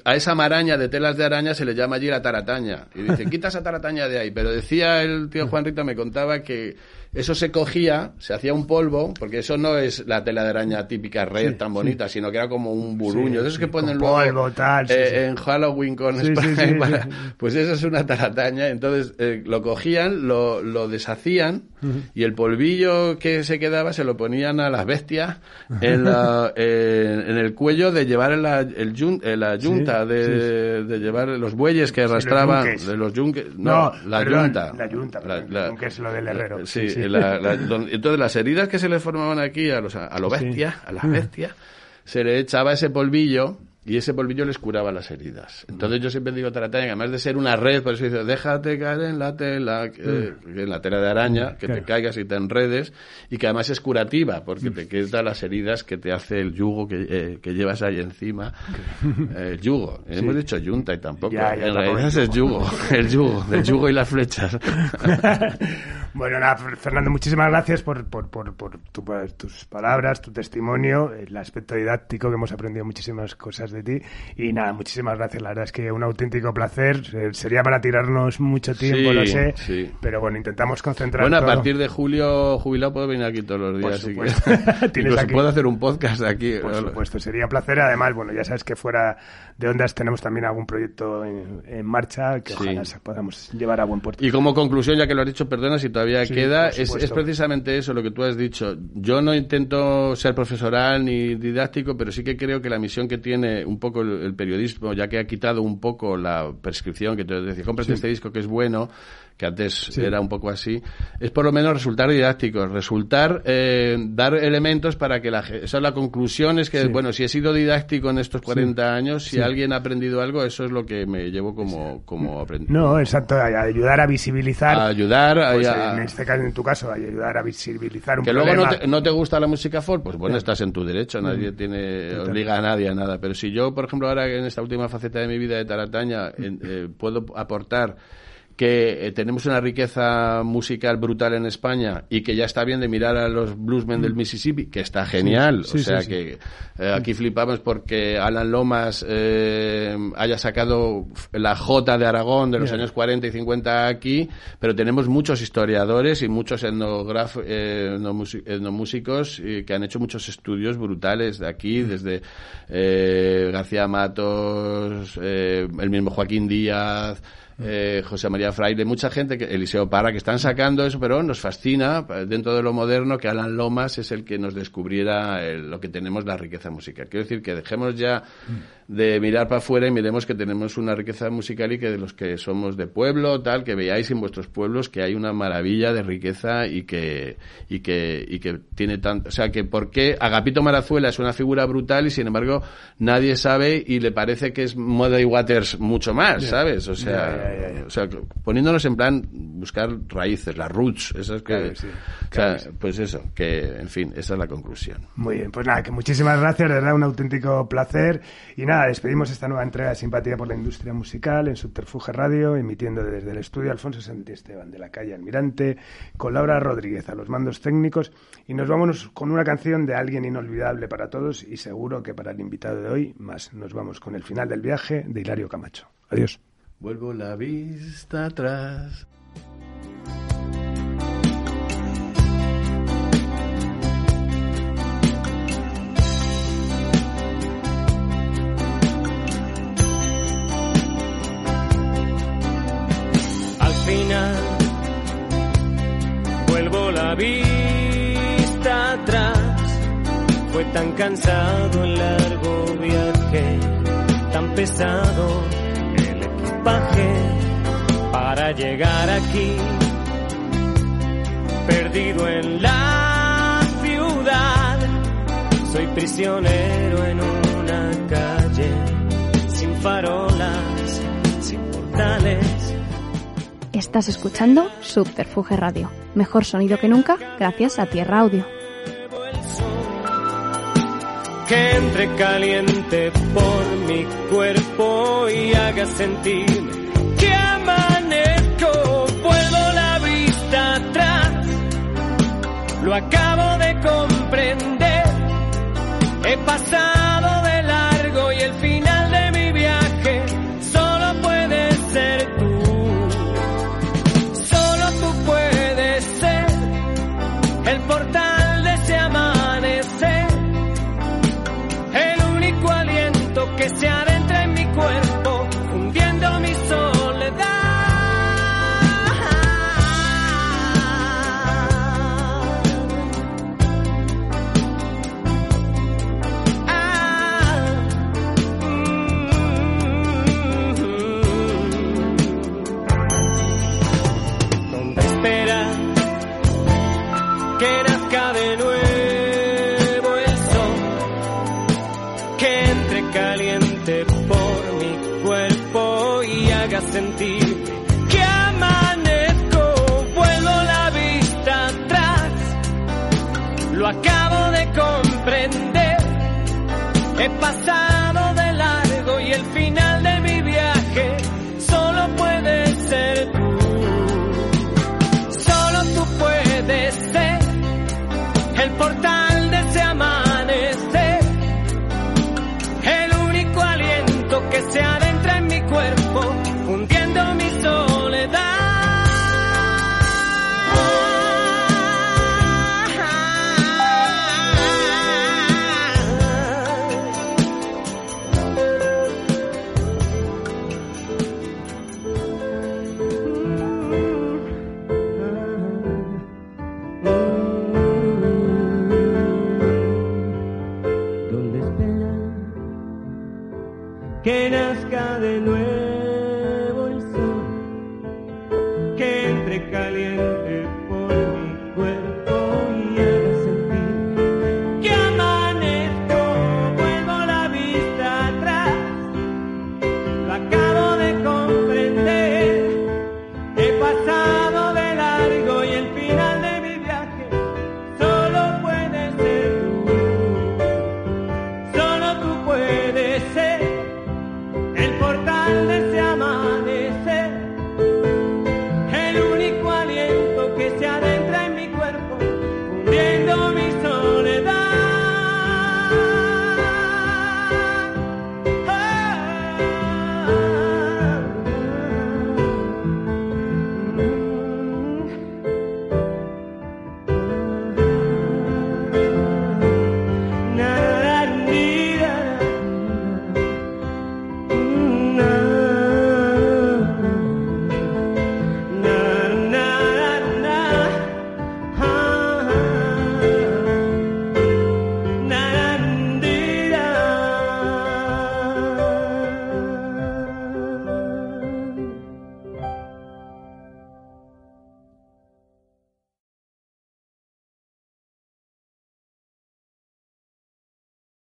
a esa maraña de telas de araña se le llama allí la tarataña. Y dice, quita esa tarataña de ahí. Pero decía el tío Juan Rita, me contaba que eso se cogía, se hacía un polvo, porque eso no es la tela de araña típica red tan bonita, sino que era como un buruño. eso es que ponen luego eh, en Halloween con España. pues eso es una tarataña. Entonces eh, lo cogían, lo, lo deshacían y el polvillo que se quedaba se lo ponían a las bestias en, la, en el cuello de llevar la, el eh, la yunta, de, de, llevar los bueyes que arrastraba de los yunques. No, la yunta. La yunta, la, es lo del herrero. sí entonces las heridas que se le formaban aquí a, los, a, lo bestia, a las bestias, se le echaba ese polvillo y ese polvillo les curaba las heridas. Entonces yo siempre digo que además de ser una red, por eso dice, déjate caer en la tela, eh, en la tela de araña, que te caigas y te enredes, y que además es curativa, porque te quita las heridas que te hace el yugo que, eh, que llevas ahí encima. el yugo. Hemos dicho yunta y tampoco. en realidad es el yugo, el yugo, el yugo y las flechas. bueno, nada, Fernando, muchísimas gracias por, por, por, por tus palabras, tu testimonio, el aspecto didáctico que hemos aprendido muchísimas cosas de ti. Y nada, muchísimas gracias. La verdad es que un auténtico placer. Sería para tirarnos mucho tiempo, lo sé. Pero bueno, intentamos concentrar. Bueno, a partir de julio jubilado puedo venir aquí todos los días. Así que... puedo hacer un podcast aquí. Por supuesto, sería placer. Además, bueno, ya sabes que fuera de Ondas tenemos también algún proyecto en, marcha que ojalá podamos llevar a buen puerto. Y como conclusión, ya que lo has dicho, perdona si todavía queda, es, es precisamente eso lo que tú has dicho. Yo no intento ser profesoral ni didáctico, pero sí que creo que la misión que tiene un poco el, periodismo, ya que ha quitado un poco la prescripción que te decía, cómprate este disco que es bueno, que antes era un poco así, es por lo menos resultar didáctico, resultar eh, dar elementos para que la esa es la conclusión es que bueno, si he sido didáctico en estos 40 años, si alguien ha aprendido algo, eso es lo que me llevo como como aprendido. No, exacto, ayudar a visibilizar. ayudar pues, en este caso en tu caso, ayudar a visibilizar un Que luego no te, no te, gusta la música folk, pues bueno, estás en tu derecho, nadie mm. tiene obliga a nadie a nada, pero si yo, por ejemplo, ahora en esta última faceta de mi vida de Tarataña eh, puedo aportar que eh, tenemos una riqueza musical brutal en España y que ya está bien de mirar a los bluesmen del Mississippi, que está genial. o sea que eh, aquí flipamos porque Alan Lomas eh, haya sacado la J de Aragón de los años 40 y 50 aquí, pero tenemos muchos historiadores y muchos etnógrafos, etnomúsicos que han hecho muchos estudios brutales de aquí, desde García Matos, el mismo Joaquín Díaz, eh, José María Fraile, mucha gente, que, Eliseo Parra, que están sacando eso, pero nos fascina dentro de lo moderno que Alan Lomas es el que nos descubriera lo que tenemos, la riqueza musical. Quiero decir que dejemos ya de mirar para afuera y miremos que tenemos una riqueza musical y que de los que somos de pueblo, tal, que veáis en vuestros pueblos que hay una maravilla de riqueza y que, y que, y que tiene tanto, o sea, que por qué Agapito Marazuela es una figura brutal y sin embargo nadie sabe y le parece que es Muddy Waters mucho más, ¿sabes? O sea, o sea, poniéndonos en plan buscar raíces, las roots, esas que, pues eso, que en fin, esa es la conclusión. Muy bien, pues nada, que muchísimas gracias, de verdad un auténtico placer y nada, despedimos esta nueva entrega de Simpatía por la Industria Musical en Subterfuge Radio, emitiendo desde el estudio Alfonso Santiesteban de la calle Almirante, con Laura Rodríguez a los mandos técnicos, y nos vamos con una canción de alguien inolvidable para todos y seguro que para el invitado de hoy más. Nos vamos con el final del viaje de Hilario Camacho. Adiós. Vuelvo la vista atrás la vista atrás. Fue tan cansado el largo viaje, tan pesado el equipaje para llegar aquí. Perdido en la ciudad, soy prisionero en una calle, sin farolas, sin portales Estás escuchando Subterfuge Radio. Mejor sonido que nunca gracias a Tierra Audio. Que entre caliente por mi cuerpo y haga sentir que amanezco. Vuelvo la vista atrás. Lo acabo de comprender. He pasado